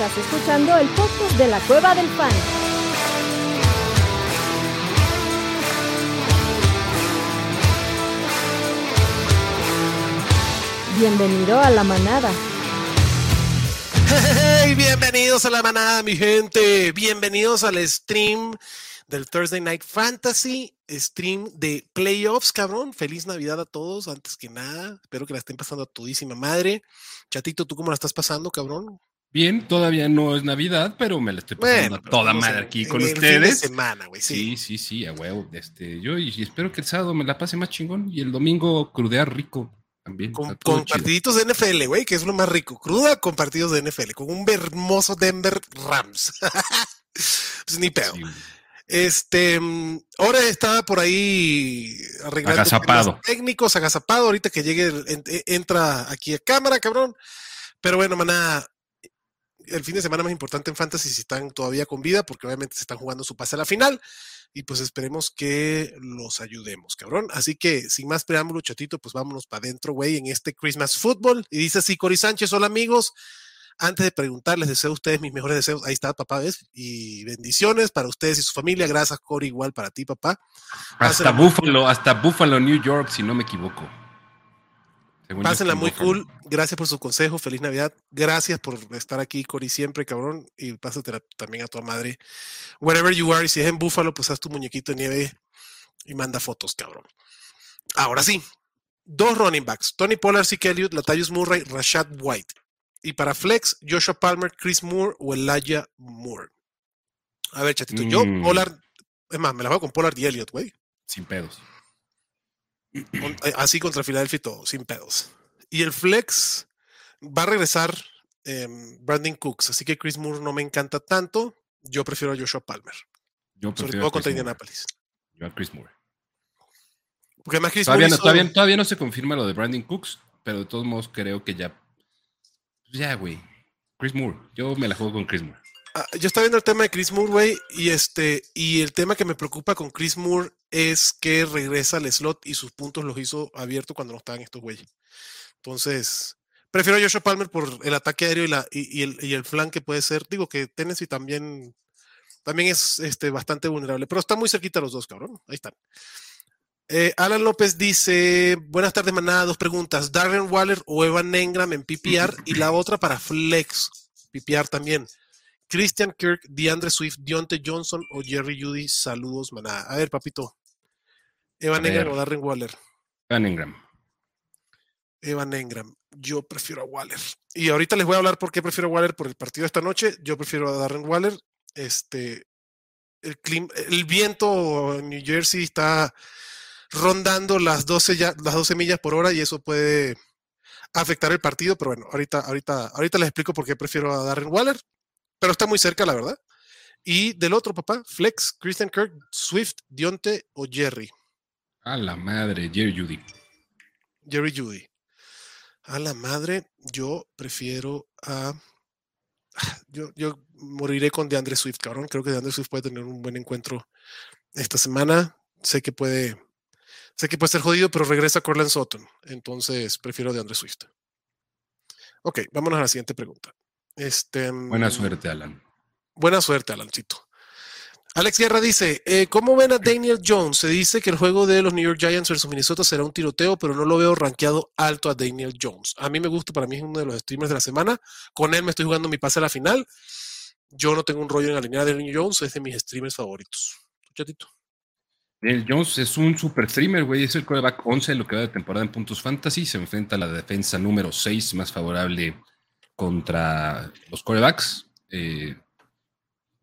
Estás escuchando el podcast de la Cueva del Fan. Bienvenido a la manada. Hey, bienvenidos a la manada, mi gente. Bienvenidos al stream del Thursday Night Fantasy, stream de playoffs, cabrón. Feliz Navidad a todos, antes que nada. Espero que la estén pasando a todísima madre. Chatito, ¿tú cómo la estás pasando, cabrón? Bien, todavía no es Navidad, pero me la estoy pasando a toda madre aquí con ustedes. Fin de semana, güey, sí. sí, sí, a huevo. Este, yo y, espero que el sábado me la pase más chingón y el domingo crudear rico también. Con, con partiditos de NFL, güey, que es lo más rico. Cruda con partidos de NFL, con un hermoso Denver Rams. pues ni pedo. Sí, este, ahora estaba por ahí arreglando agazapado. técnicos, agazapado. Ahorita que llegue, e, entra aquí a cámara, cabrón. Pero bueno, maná, el fin de semana más importante en Fantasy si están todavía con vida, porque obviamente se están jugando su pase a la final. Y pues esperemos que los ayudemos, cabrón. Así que, sin más preámbulo, chatito, pues vámonos para adentro, güey, en este Christmas Football. Y dice así, Cory Sánchez, hola amigos. Antes de preguntarles, deseo a ustedes mis mejores deseos. Ahí está, papá, ¿ves? Y bendiciones para ustedes y su familia. Gracias, Cory, igual para ti, papá. Hasta Buffalo, hasta Buffalo, New York, si no me equivoco. Según Pásenla muy cool. Gracias por su consejo. Feliz Navidad. Gracias por estar aquí, Cory, siempre, cabrón. Y pásatela también a tu madre. Wherever you are. Y si es en Buffalo, pues haz tu muñequito de nieve y manda fotos, cabrón. Ahora sí. Dos running backs. Tony Pollard, Zeke Elliott, Latavius Murray, Rashad White. Y para Flex, Joshua Palmer, Chris Moore o Elijah Moore. A ver, chatito, yo, Mm. Pollard, es más, me la juego con Pollard y Elliott, güey. Sin pedos. Eh, Así contra Filadelfia y todo, sin pedos. Y el Flex va a regresar em, Brandon Cooks, así que Chris Moore no me encanta tanto. Yo prefiero a Joshua Palmer, Yo sobre todo contra Moore. Indianapolis. Yo a Chris Moore. Porque además Chris Todavía Moore no, hizo- todavía, todavía no se confirma lo de Brandon Cooks, pero de todos modos creo que ya. Ya, güey. Chris Moore. Yo me la juego con Chris Moore. Ah, yo estaba viendo el tema de Chris Moore, güey, y este, y el tema que me preocupa con Chris Moore es que regresa al slot y sus puntos los hizo abierto cuando no estaban estos güeyes. Entonces, prefiero a Joshua Palmer por el ataque aéreo y, la, y, y el, y el flan que puede ser. Digo que Tennessee también, también es este, bastante vulnerable, pero está muy cerquita los dos, cabrón. Ahí están. Eh, Alan López dice: Buenas tardes, manada. Dos preguntas: Darren Waller o Evan Engram en PPR y la otra para Flex, PPR también. Christian Kirk, DeAndre Swift, Dionte Johnson o Jerry Judy. Saludos, manada. A ver, papito. Evan Engram o Darren Waller. Van Ingram. Evan Engram. Yo prefiero a Waller. Y ahorita les voy a hablar por qué prefiero a Waller por el partido de esta noche. Yo prefiero a Darren Waller. Este, el, viento en New Jersey está rondando las 12, ya- las 12 millas por hora y eso puede afectar el partido. Pero bueno, ahorita, ahorita, ahorita les explico por qué prefiero a Darren Waller. Pero está muy cerca, la verdad. Y del otro, papá, Flex, Christian Kirk, Swift, Dionte o Jerry. A la madre, Jerry Judy. Jerry Judy. A la madre, yo prefiero a. Yo, yo moriré con DeAndre Swift, cabrón. Creo que DeAndre Swift puede tener un buen encuentro esta semana. Sé que puede. Sé que puede ser jodido, pero regresa Corland Sutton. Entonces prefiero DeAndre Swift. Ok, vámonos a la siguiente pregunta. Este, Buena mm, suerte, Alan. Buena suerte, Alancito. Alex Guerra dice, eh, ¿cómo ven a Daniel Jones? Se dice que el juego de los New York Giants versus Minnesota será un tiroteo, pero no lo veo rankeado alto a Daniel Jones. A mí me gusta, para mí es uno de los streamers de la semana. Con él me estoy jugando mi pase a la final. Yo no tengo un rollo en alinear a Daniel Jones, es de mis streamers favoritos. Chatito. Daniel Jones es un super streamer, güey. Es el quarterback 11 en lo que va de temporada en puntos fantasy. Se enfrenta a la defensa número 6 más favorable contra los quarterbacks. Eh,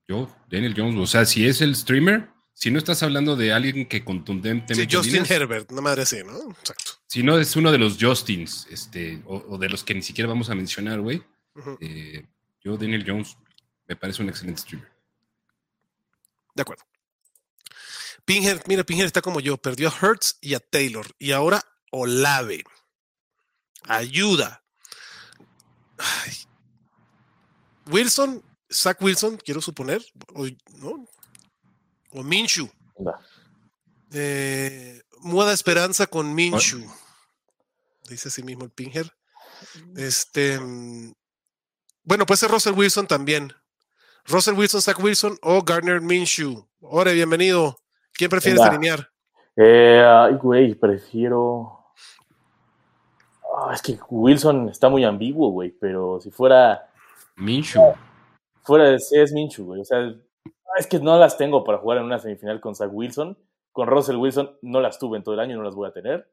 yo, Daniel Jones, o sea, si es el streamer, si no estás hablando de alguien que Sí, contundentemente. Justin líneas, Herbert, una madre así, ¿no? Exacto. si no es uno de los Justins, este, o, o de los que ni siquiera vamos a mencionar, güey. Eh, yo, Daniel Jones, me parece un excelente streamer. De acuerdo. Pinger, mira, Pinger está como yo, perdió a Hertz y a Taylor, y ahora Olave. Ayuda. Ay. Wilson, Zach Wilson, quiero suponer, o, ¿no? O Minshew. Eh, Muda Esperanza con Minshew. Dice así mismo el Pinger. Este. mm, Bueno, puede ser Russell Wilson también. Russell Wilson, Zach Wilson o Gardner Minshew. Ore, bienvenido. ¿Quién prefieres alinear? Eh, ay, güey, prefiero. Ah, es que Wilson está muy ambiguo, güey, pero si fuera. Minshew. Fuera de sí es Minshew, güey. O sea, es que no las tengo para jugar en una semifinal con Zach Wilson. Con Russell Wilson no las tuve en todo el año y no las voy a tener.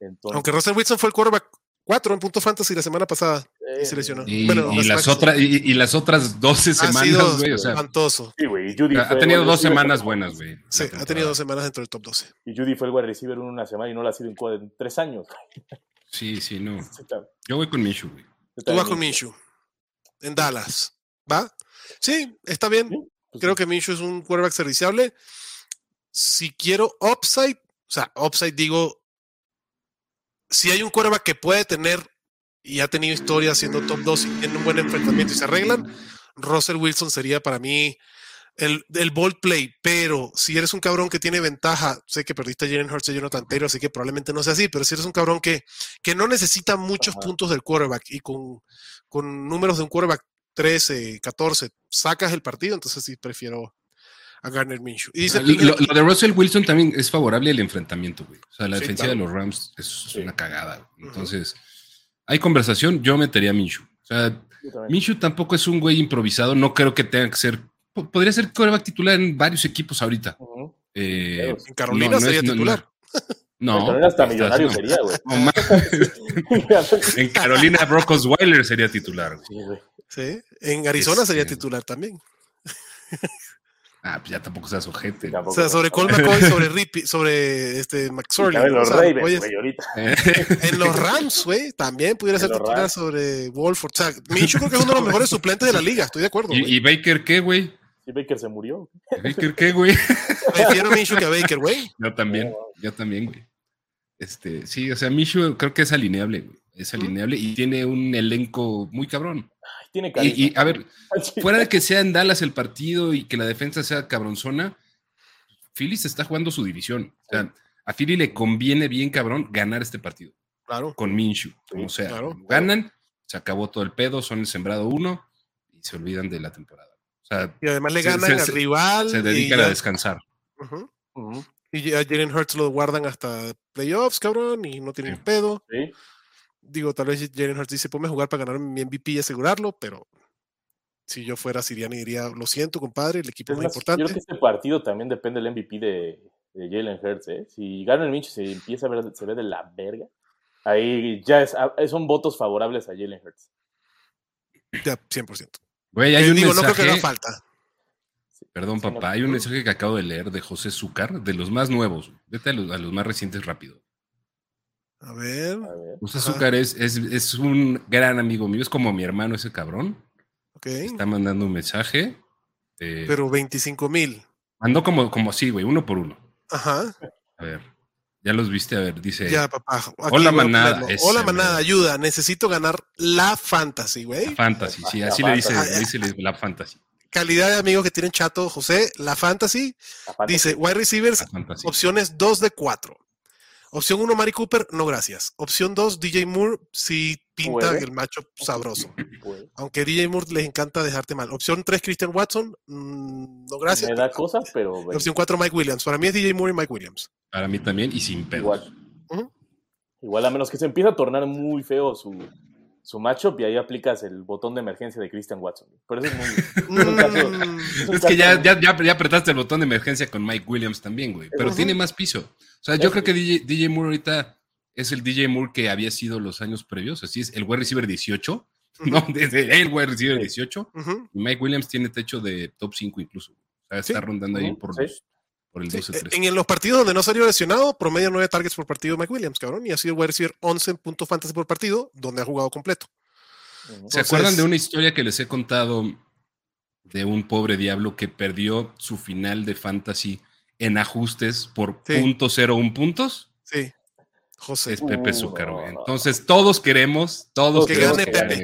Entonces, Aunque Russell Wilson fue el quarterback 4 en punto fantasy la semana pasada y se lesionó. Y, Bueno, y las otras, y, y las otras 12 Ha sido semanas, güey. O sea, espantoso. Sí, güey. y Judy ha tenido dos semanas buenas, güey. la Sí, ha tenido dos semanas dentro del top 12. Y Judy fue el wide receiver en una semana y no lo ha sido en, en tres años. Sí, sí, no. Sí, está- Yo voy con Minshew, güey. Tú vas con Minshew. En Dallas. ¿Va? Sí, está bien. Sí, pues Creo sí. que Minshew es un quarterback serviciable. Si quiero upside, o sea, upside digo, si hay un quarterback que puede tener y ha tenido historia siendo top 2 y tiene un buen enfrentamiento y se arreglan, Russell Wilson sería para mí el, el bold play. Pero si eres un cabrón que tiene ventaja, sé que perdiste a Jalen Hurts y Jonathan Taylor, así que probablemente no sea así, pero si eres un cabrón que, que no necesita muchos Ajá. puntos del quarterback y con, con números de un quarterback 13, 14, sacas el partido, entonces sí prefiero a Garner Minshew. Y dice, Lo, lo de Russell Wilson también es favorable al enfrentamiento, güey. O sea, la Sí, defensiva claro. de los Rams es Sí. una cagada. güey. Entonces, hay conversación, yo metería a Minshew. O sea. Minshew tampoco es un güey improvisado, no creo que tenga que ser. Po- Podría ser coreback titular en varios equipos ahorita. Ujú. Eh, En Carolina no, no sería es- no, titular. No, También hasta millonario no. sería, güey. No en Carolina, Brock Osweiler sería titular. Sí, En Arizona sería Este- titular también. Ah, pues ya tampoco seas ojete. O Tampoco, sea, sobre Cole McCoy, sobre Rippy, sobre este McSorley. también los o sea, Ravens, oye, ahorita. en los Rams, güey, también pudiera En ser titular sobre Wolford. O sea, Minshew creo que es uno de los mejores suplentes de la liga, estoy de acuerdo. güey. ¿Y, y Baker qué, güey? Baker se murió. ¿Baker qué, güey? Prefiero a Minshew que a Baker, güey. Yo también, yo también, güey. Este, sí, o sea, Minshew creo que es alineable, güey. Es alineable y tiene un elenco muy cabrón. Ay, tiene carisma. Y, y, a ver, fuera de que sea en Dallas el partido y que la defensa sea cabronzona, Philly se está jugando su división. O sea, a Philly le conviene bien cabrón ganar este partido Claro. con Minshew, como sea. claro. Ganan, se acabó todo el pedo, son el sembrado uno y se olvidan de la temporada. O sea, Y además le Se- ganan se- al rival. se y dedican ya- a descansar. Ujú. Ujú. Y ya Jalen Hurts lo guardan hasta playoffs, cabrón, y no tienen Sí. pedo. Sí. Digo, tal vez Jalen Hurts dice, ponme a jugar para ganar mi MVP y asegurarlo, pero si yo fuera Siriani diría, lo siento, compadre, el equipo Es más más, yo importante. creo que este partido también depende del MVP de, de Jalen Hurts, ¿eh? Si Garner Minshew se empieza a ver, se ve de la verga, ahí ya es, ah, son votos favorables a Jalen Hurts. Ya, 100%. Güey, hay un digo, no creo que mensaje. haga falta. Perdón, Sí, no. papá. Hay un mensaje que acabo de leer de José Zúcar, de los más nuevos. Vete a los, a los más recientes rápido. A ver, A ver. José Ajá. Zúcar es, es, es un gran amigo mío, es como mi hermano ese cabrón. ok. Está mandando un mensaje. eh, Pero 25 mil. mandó como, como así, güey, uno por uno. Ajá. A ver, ya los viste, a ver, dice. Ya, papá. aquí Hola, manada, ese, Hola, güey. manada, ayuda. Necesito ganar la fantasy, güey. Fantasy, sí, La así le dice, le dice la fantasy. Calidad de amigos que tienen chato, José. La fantasy La fantasy. dice wide receivers, La opciones 2 de 4. Opción 1, Mari Cooper, no gracias. Opción 2, DJ Moore, sí pinta Puede. el macho sabroso. Pues, Aunque DJ Moore les encanta dejarte mal. Opción 3, Christian Watson, mm, no gracias. me da cosas, pero bueno, Opción 4, Mike Williams. Para mí es DJ Moore y Mike Williams. Para mí también y sin pedos. igual. Igual, a menos que se empiece a tornar muy feo su, su matchup y ahí aplicas el botón de emergencia de Christian Watson. Pero eso es muy. es un caso- Mm, es un Es que ya, ya, ya, apretaste el botón de emergencia con Mike Williams también, güey. Pero tiene más piso. O sea, yo creo que DJ, DJ Moore ahorita es el DJ Moore que había sido los años previos. Así es, el wide receiver 18. ¿no? Desde el wide receiver 18. ujú. Y Mike Williams tiene techo de top 5 incluso. O sea, está Sí. rondando ahí por, sí. los- por el Sí, 12-13. en los partidos donde no salió lesionado, promedio 9 targets por partido Mike Williams, cabrón. Y ha sido wide receiver 11 puntos fantasy por partido, donde ha jugado completo. ¿Se Entonces- acuerdan de una historia que les he contado de un pobre diablo que perdió su final de fantasy en ajustes por Sí. punto cero un puntos? Sí. José. Es Pepe Zúcar, güey. no. Entonces, todos queremos, todos Que queremos gane que Pepe.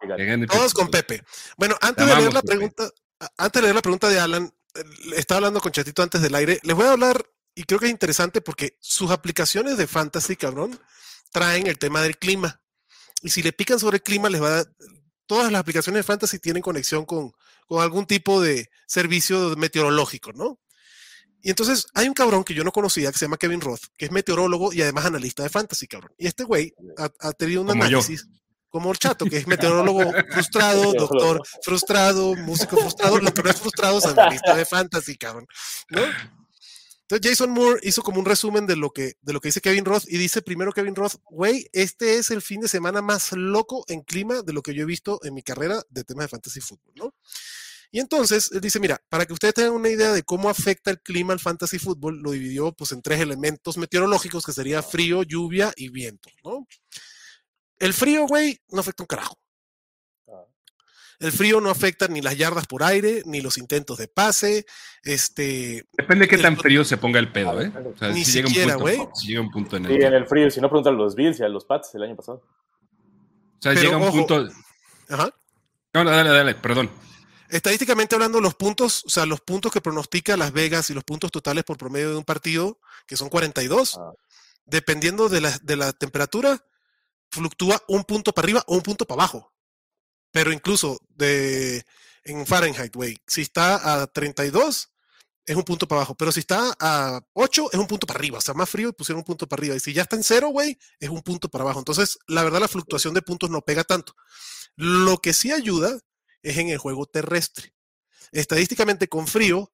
que gane. Gane Todos con. Pepe. Bueno, antes Te de leer la Pepe. pregunta, antes de leer la pregunta de Alan, eh, estaba hablando con Chatito antes del aire. Les voy a hablar, y creo que es interesante porque sus aplicaciones de fantasy, cabrón, traen el tema del clima. Y si le pican sobre el clima, les va a todas las aplicaciones de fantasy tienen conexión con, con algún tipo de servicio meteorológico, ¿no? Y entonces hay un cabrón que yo no conocía que se llama Kevin Roth, que es meteorólogo y además analista de fantasy, cabrón. Y este güey ha, ha tenido un Como yo. análisis como el chato, que es meteorólogo frustrado, doctor frustrado, músico frustrado, lo que no es frustrado es analista de fantasy, cabrón. ¿no? Entonces Jason Moore hizo como un resumen de lo que, de lo que dice Kevin Roth y dice primero Kevin Roth, güey, este es el fin de semana más loco en clima de lo que yo he visto en mi carrera de temas de fantasy fútbol, ¿no? Y entonces él dice, mira, para que ustedes tengan una idea de cómo afecta el clima al fantasy fútbol, lo dividió pues en tres elementos meteorológicos que sería frío, lluvia y viento, ¿no? El frío, güey, no afecta un carajo. Ah. El frío no afecta ni las yardas por aire, ni los intentos de pase, este, Depende de qué El- tan frío se ponga el pedo, ¿eh? O sea, Ni si llega, un siquiera, punto, güey. si llega un punto en el. Sí, en el frío. Si no, preguntan a los Bills y a los Pats el año pasado. O sea, Pero, llega un ojo. punto. ajá. No, no, dale, dale, perdón. Estadísticamente hablando, los puntos, o sea, los puntos que pronostica Las Vegas y los puntos totales por promedio de un partido, que son 42, Ah. dependiendo de la, de la temperatura, fluctúa un punto para arriba o un punto para abajo. Pero incluso de, en Fahrenheit, güey, si está a 32, es un punto para abajo. Pero si está a 8, es un punto para arriba. O sea, más frío y pusieron un punto para arriba. Y si ya está en cero, güey, es un punto para abajo. Entonces, la verdad, la fluctuación de puntos no pega tanto. Lo que sí ayuda es en el juego terrestre. Estadísticamente, con frío,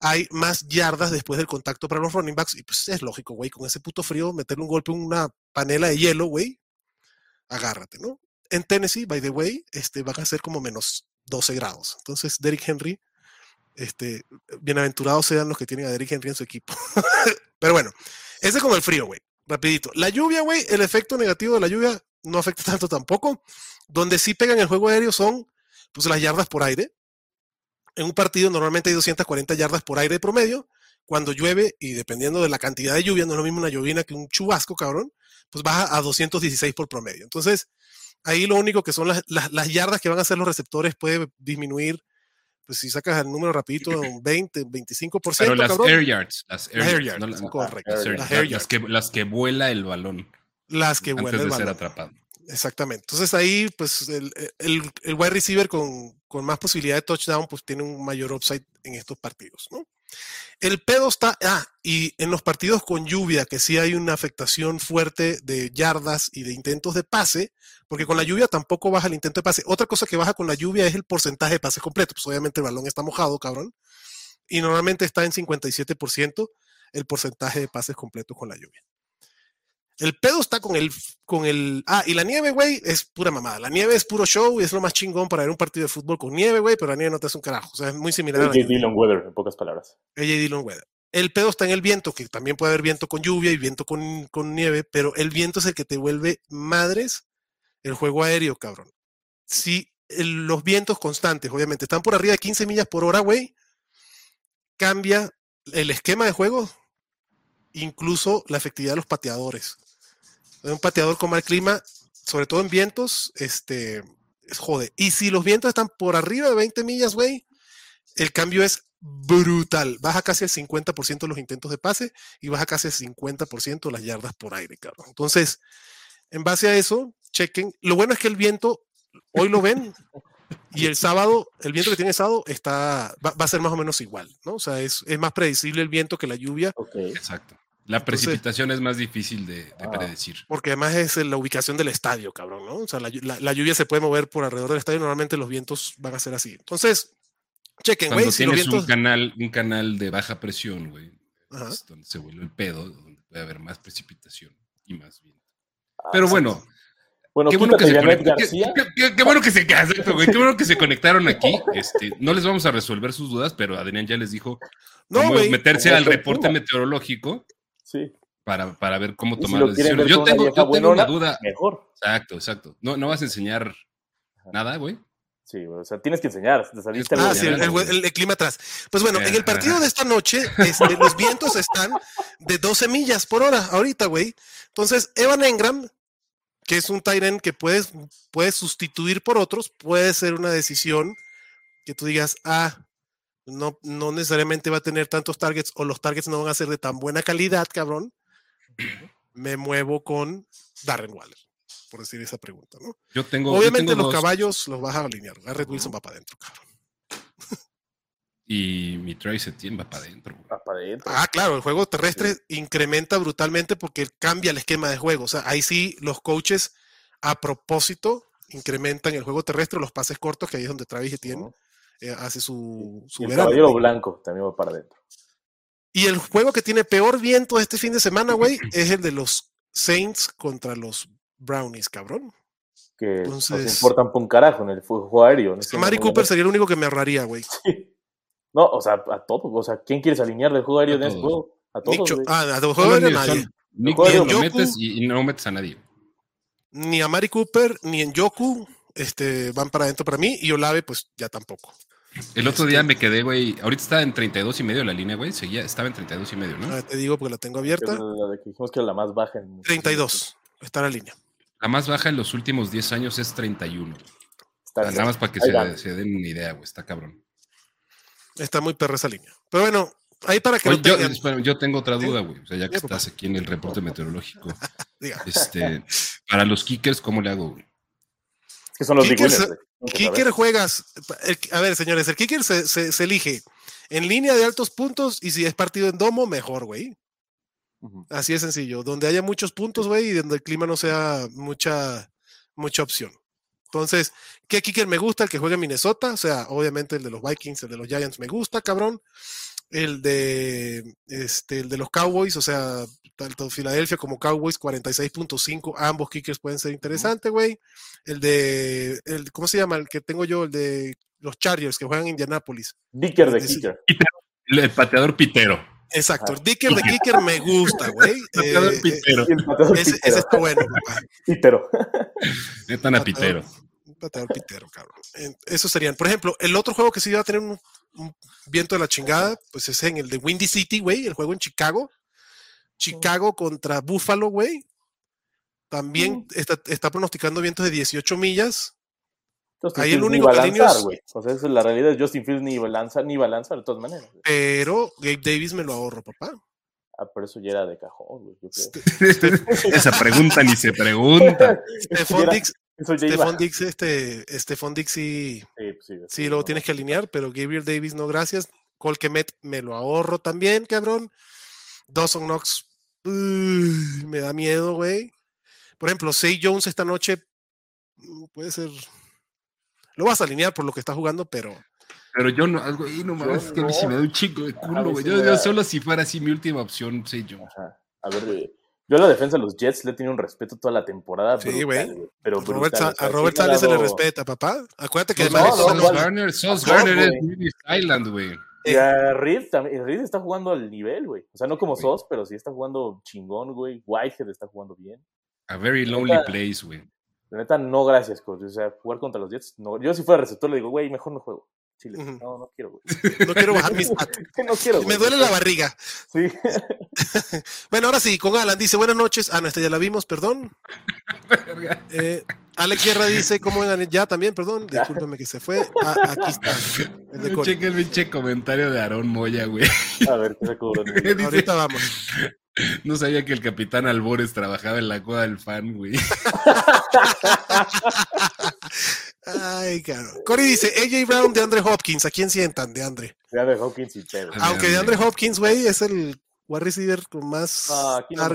hay más yardas después del contacto para los running backs. Y pues es lógico, güey, con ese puto frío, meterle un golpe en una panela de hielo, güey, agárrate, ¿no? En Tennessee, by the way, este, van a ser como menos 12 grados. Entonces, Derrick Henry, este, bienaventurados sean los que tienen a Derrick Henry en su equipo. Pero bueno, ese con el frío, güey. Rapidito. La lluvia, güey, el efecto negativo de la lluvia no afecta tanto tampoco. Donde sí pegan el juego aéreo son pues las yardas por aire. En un partido normalmente hay 240 yardas por aire de promedio. Cuando llueve, y dependiendo de la cantidad de lluvia, no es lo mismo una llovina que un chubasco, cabrón, pues baja a 216 por promedio. Entonces, ahí lo único que son las, las, las yardas que van a hacer los receptores puede disminuir, pues si sacas el número rapidito, un 20, 25%, Pero las cabrón. air yards. Las air, Las air yards, no yards, las- correcto. las air yards, que, las que vuela el balón las que de el ser balón. atrapado. Exactamente. Entonces ahí, pues, el, el, el wide receiver con, con, más posibilidad de touchdown, pues tiene un mayor upside en estos partidos, ¿no? El pedo está, ah, y en los partidos con lluvia, que sí hay una afectación fuerte de yardas y de intentos de pase, porque con la lluvia tampoco baja el intento de pase. Otra cosa que baja con la lluvia es el porcentaje de pases completo. Pues obviamente el balón está mojado, cabrón. Y normalmente está en 57% el porcentaje de pases completos con la lluvia. El pedo está con el, con el. Ah, y la nieve, güey, es pura mamada. La nieve es puro show y es lo más chingón para ver un partido de fútbol con nieve, güey, pero la nieve no te hace un carajo. O sea, es muy similar a la AJ. Dillon Weather, en pocas palabras. AJ Dillon Weather. El pedo está en el viento, que también puede haber viento con lluvia y viento con, con nieve, pero el viento es el que te vuelve madres el juego aéreo, cabrón. Si el- los vientos constantes, obviamente, están por arriba de 15 millas por hora, güey, cambia el esquema de juego, incluso la efectividad de los pateadores. Un pateador con mal clima, sobre todo en vientos, este, es jode. Y si los vientos están por arriba de 20 millas, güey, el cambio es brutal. Baja casi el 50% los intentos de pase y baja casi el 50% las yardas por aire, cabrón. Entonces, en base a eso, chequen. Lo bueno es que el viento, hoy lo ven, y el sábado, el viento que tiene el sábado está, va, va a ser más o menos igual, ¿no? O sea, es, es más predecible el viento que la lluvia, Ok. Exacto. La Entonces- precipitación es más difícil de, de Ah. predecir. porque además es la ubicación del estadio, cabrón, ¿no? O sea, la, la- la lluvia se puede mover por alrededor del estadio, normalmente los vientos van a ser así. Entonces, chequen, Cuando güey, si los tienes vientos... un canal, un canal de baja presión, güey, es donde se vuelve el pedo, donde puede haber más precipitación y más viento. Ah, Pero bueno, Bueno, qué bueno que se conectaron. Qué, García. qué- qué- qué bueno que se exacto, güey, qué bueno que se conectaron aquí. Este, no les vamos a resolver sus dudas, pero Adrián ya les dijo No, cómo meterse al reporte meteorológico Sí. para, para ver cómo si tomar lo las decisiones. Yo tengo, vieja yo tengo una duda. Mejor. Exacto, exacto. No, no vas a enseñar nada, güey. Sí, o sea, tienes que enseñar. Te saliste Ah, sí, el, el- güey. el- el clima atrás. Pues bueno, en el partido de esta noche, este, los vientos están de 12 millas por hora ahorita, güey. Entonces, Evan Engram, que es un Tyren que puedes, puedes sustituir por otros, puede ser una decisión que tú digas, ah, no, no necesariamente va a tener tantos targets o los targets no van a ser de tan buena calidad, cabrón. Me muevo con Darren Waller. por decir esa pregunta, ¿no? Yo tengo. yo Obviamente tengo los dos, caballos los vas a alinear. Garrett Wilson va para adentro, cabrón. Y mi Trace Etienne va para adentro. Va para adentro. Ah, claro, el juego terrestre incrementa brutalmente porque cambia el esquema de juego. O sea, ahí sí los coaches a propósito incrementan el juego terrestre, los pases cortos, que ahí es donde Travis Etienne Ujú. Eh, hace su, su Y el verano. caballero blanco también va para adentro. Y el juego que tiene peor viento este fin de semana, güey, es el de los Saints contra los Brownies, cabrón. Que nos Entonces- importan por un carajo en el juego aéreo. no Mari no- Cooper sería el único que me ahorraría, güey. No, o sea, a todos. O sea, ¿quién quieres alinear del juego aéreo A de ese todos. juego? A todos. Cho- güey. ah, a los juegos aéreos ni- nadie. de lo metes y, y no metes a nadie. Ni a Mari Cooper, ni en Yoku este, van para adentro para mí. Y Olave, pues ya tampoco. El otro Este- día me quedé, güey. Ahorita está en 32 y medio la línea, güey. Seguía, estaba en 32 y medio, ¿no? Ah, te digo porque la tengo abierta. la de que dijimos que era la más baja. En 32. Está la línea. La más baja en los últimos 10 años es 31. Está Nada más para que se, den una idea, güey. Está cabrón. Está muy perra esa línea. Pero bueno, ahí para que Oye, lo yo, tengan. espera, yo tengo otra duda, güey. O sea, ya que estás aquí en el reporte meteorológico. Diga. Este, para los kickers, ¿cómo le hago? güey? Es que son los Kickers-. Nunca Kicker juegas. a ver, señores, el kicker se, se- se elige en línea de altos puntos y si es partido en domo, mejor, güey. Así de sencillo. Donde haya muchos puntos, güey, y donde el clima no sea mucha, mucha opción. Entonces, ¿qué kicker me gusta? El que juega en Minnesota. O sea, obviamente el de los Vikings, el de los Giants me gusta, cabrón. El de, este, el de los Cowboys, o sea, tanto Filadelfia como Cowboys, 46.5. Ambos kickers pueden ser interesantes, güey. El de, el, ¿cómo se llama? El que tengo yo, el de los Chargers, que juegan en Indianapolis. Dicker de kicker. El, el pateador pitero. Exacto. El. Dicker de kicker me gusta, güey. Pateador Eh, pitero. El pateador ese, pitero. ese está bueno, papá. Pitero. Netan a pitero. Un pateador pitero, cabrón. Esos serían. Por ejemplo, el otro juego que sí va a tener un, un viento de la chingada, pues es en el de Windy City, güey, el juego en Chicago. Chicago contra Buffalo, güey. También está, está pronosticando vientos de 18 millas. Justin Ahí el único que alineas- güey. O sea, esa es la realidad. Justin Fields ni va a lanzar, ni va a lanzar de todas maneras. Pero Gabe Davis me lo ahorro, papá. Ah, por eso ya era de cajón, güey. Esa pregunta ni se pregunta. Stephon Dix. Stephon Dix, este, Stephon Dix sí, Sí, pues sí, sí lo tienes que alinear, pero Gabriel Davis no, gracias. Colquemet me lo ahorro también, cabrón. Dawson Knox uy, me da miedo, güey. Por ejemplo, Say Jones esta noche mm, puede ser. Lo vas a alinear por lo que está jugando, pero Pero yo no, güey, no mames, es que a mí sí me da un chico de culo, güey. Yo, solo si fuera así mi última opción, yo. Ajá. A ver, yo a la defensa de los Jets le he tenido un respeto toda la temporada. Sí, güey. Pero Robert brutal, a sí Robert Sales se le respeta, papá. Acuérdate que no, además no, no. Garner, Sos Garner es. Davis Island, güey. Y a Reed también. Reed está jugando al nivel, güey. O sea, no como Güey. Sos, pero sí está jugando chingón, güey. Whitehead está jugando bien. A very lonely Neta. place, güey. La neta, no, gracias, coach. O sea, jugar contra los Jets, no. Yo si fuera receptor le digo, güey, mejor no juego. Chile. No, no quiero, güey. no quiero bajar mis patas. no quiero, Me duele la barriga. Sí. Bueno, ahora sí, con Alan dice buenas noches. Ah, no, esta ya la vimos, perdón. Eh, Alex Guerra dice, ¿cómo gané? Ya también, perdón. Discúlpeme que se fue. Ah, aquí está. Checa el pinche comentario de Aarón Moya, güey. A ver, ¿qué? Dice, Ahorita vamos. no sabía que el capitán Albores trabajaba en la coda del fan, güey. Ay. Cory dice, AJ Brown de Andre Hopkins. ¿A quién sientan de Andre? De Hawkins y Pedro. Aunque de. Andre Hopkins, güey, es el wide receiver con más No, aquí no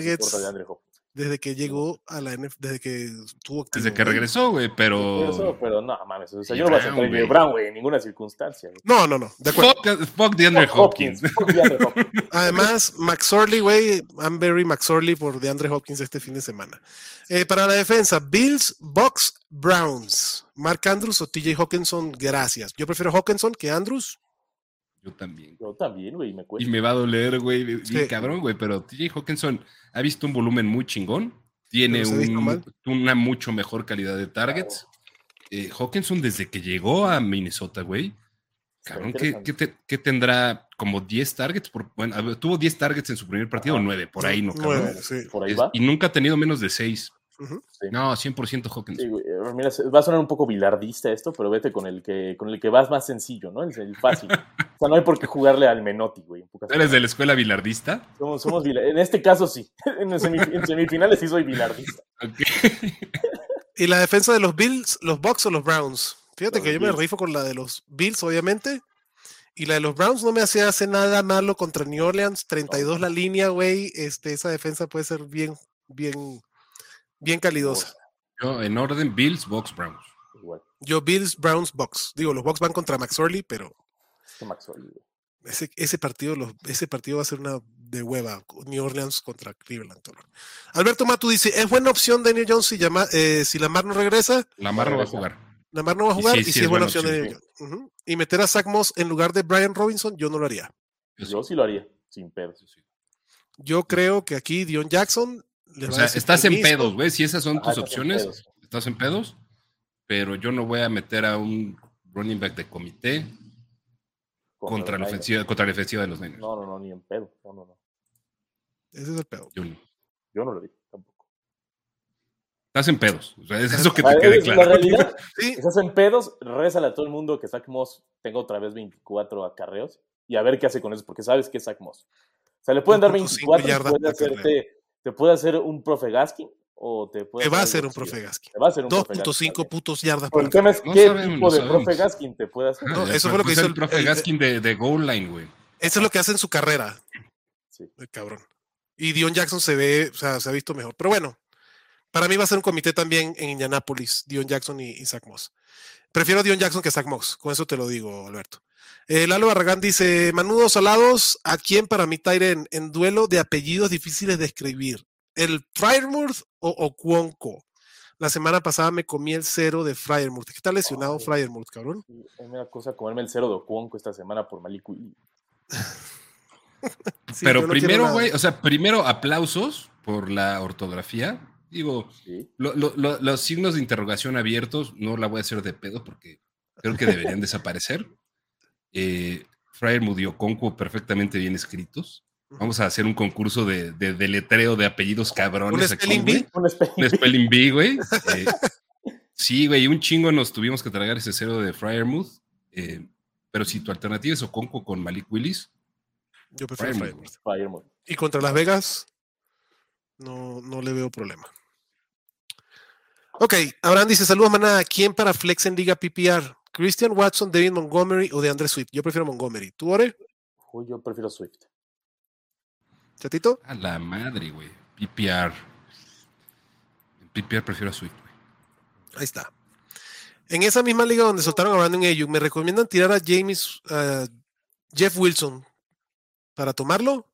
Hopkins. desde que llegó a la NFL, desde que activo, Desde que regresó, güey, Pero, pero. eso, pero no, mames. O sea, yo no voy a sentar a. Brown, güey, en ninguna circunstancia. No, no, no, de acuerdo. Fuck, fuck DeAndre Hopkins. Fuck DeAndre Hopkins. Además, McSorley, güey, I'm very McSorley por DeAndre Hopkins este fin de semana. Eh, para la defensa, Bills, Bucks, Browns. Mark Andrews o TJ Hawkinson, gracias. Yo prefiero Hawkinson que Andrews. Yo también. Yo también, güey, me Y cuesta. me va a doler, güey. Sí. cabrón, güey. Pero TJ Hawkinson ha visto un volumen muy chingón. Tiene un- una mucho mejor calidad de targets. Eh, Hawkinson, desde que llegó a Minnesota, güey. Cabrón, ¿qué, qué te- qué tendrá? Como 10 targets. Por, bueno, tuvo 10 targets en su primer partido, o Ajá. 9, por ahí, ¿no? cabrón? Sí. Por ahí va. y nunca ha tenido menos de 6. Sí. No, 100% Hawkinson. Sí, güey, eh, mira, va a sonar un poco bilardista esto, pero vete con el que con el que vas más sencillo, ¿no? El, el fácil. o sea, no hay por qué jugarle al Menotti, güey. ¿Eres de la escuela bilardista? Somos, somos bila- En este caso sí. En, semif- en semifinales sí soy bilardista. Y la defensa de los Bills, los Bucks o los Browns. Fíjate Los que yo me rifo con la de los Bills, obviamente. Y la de los Browns no me hacía hacer nada malo contra New Orleans. 32 la línea, güey. Este, esa defensa puede ser bien, bien, bien calidosa. Yo, en orden, Bills, Box, Browns. Igual. Yo, Bills, Browns, Bucks. Digo, los Bucks van contra Max Orley, pero Max ese, ese partido, los, ese partido va a ser una de hueva. New Orleans contra Cleveland. Alberto Matu dice: ¿Es buena opción Daniel Jones si, llama, eh, si Lamar no regresa? Lamar no va a jugar. Lamar no va a Y jugar y sí si es es buena buena opción opción, Daniel Jones. Y meter a Zach Moss en lugar de Brian Robinson, yo no lo haría. Yo sí lo haría, sin pedos. Yo creo que aquí Dion Jackson. O sea, estás en pedos, güey. Si esas son Ajá, tus estás en opciones, estás en pedos. Pero yo no voy a meter a un running back de comité contra, la ofensiva, contra la defensiva de los Niners. No, no, no, ni en pedo. No, no, no. Ese es el pedo. Yo no. Yo no lo haría tampoco. Estás en pedos. O sea, es eso que Ah, te quede La claro. realidad, Sí, estás en pedos, rézale a todo el mundo que Zach Moss tenga otra vez 24 acarreos y a ver qué hace con eso, porque sabes que es Zach Moss. O sea, le pueden dar 2.5 24 y puede hacerte, te puede hacer un profe Gaskin o te puede te va a hacer un profe Gaskin. Te va a hacer un profe Gaskin 2.5 también. putos yardas Pero por el tema es No qué sabemos, tipo de sabemos. profe Gaskin te puede hacer. No, eso fue lo que pues hizo el el- profe el- Gaskin de, de goal line, güey. Eso es lo que hace en su carrera, Sí. el cabrón. Y Dion Jackson se ve, o sea, se ha visto mejor. Pero bueno, para mí va a ser un comité también en Indianapolis, Dion Jackson y, y Zach Moss. Prefiero a Dion Jackson que a Zach Moss, con eso te lo digo, Alberto. Eh, Lalo Barragán dice: Manudos salados, ¿a quién para mí, Tyren, en duelo de apellidos difíciles de escribir? ¿El Fryermuth o Ocuonco? La semana pasada me comí el cero de Fryermuth. ¿Qué está lesionado. Fryermuth, cabrón? Es una cosa comerme el cero de Ocuonco esta semana por. Sí, Pero no primero, güey, o sea, primero aplausos por la ortografía. Digo, Sí. lo- lo- lo- los signos de interrogación abiertos no la voy a hacer de pedo porque creo que deberían desaparecer. Eh, y Oconquo perfectamente bien escritos. Vamos a hacer un concurso de, de deletreo de apellidos cabrones ¿Un aquí, spelling bee? Un spelling bee, güey. Eh, sí, güey, un chingo nos tuvimos que tragar ese cero de Fryermuth. Eh, pero si tu alternativa es Oconquo con Malik Willis, Yo prefiero. Fryermuth. Y contra Las Vegas, no, no le veo problema. Ok, Abraham dice: Saludos, manada. ¿Quién para Flex en Liga PPR? ¿Christian Watson, David Montgomery o de André Swift? Yo prefiero Montgomery. ¿Tú, Ore? Uy, yo prefiero Swift. ¿Chatito? A la madre, güey. PPR. En PPR prefiero a Swift, güey. Ahí está. En esa misma liga donde soltaron a Brandon Ayuk, ¿me recomiendan tirar a James, Jeff Wilson para tomarlo?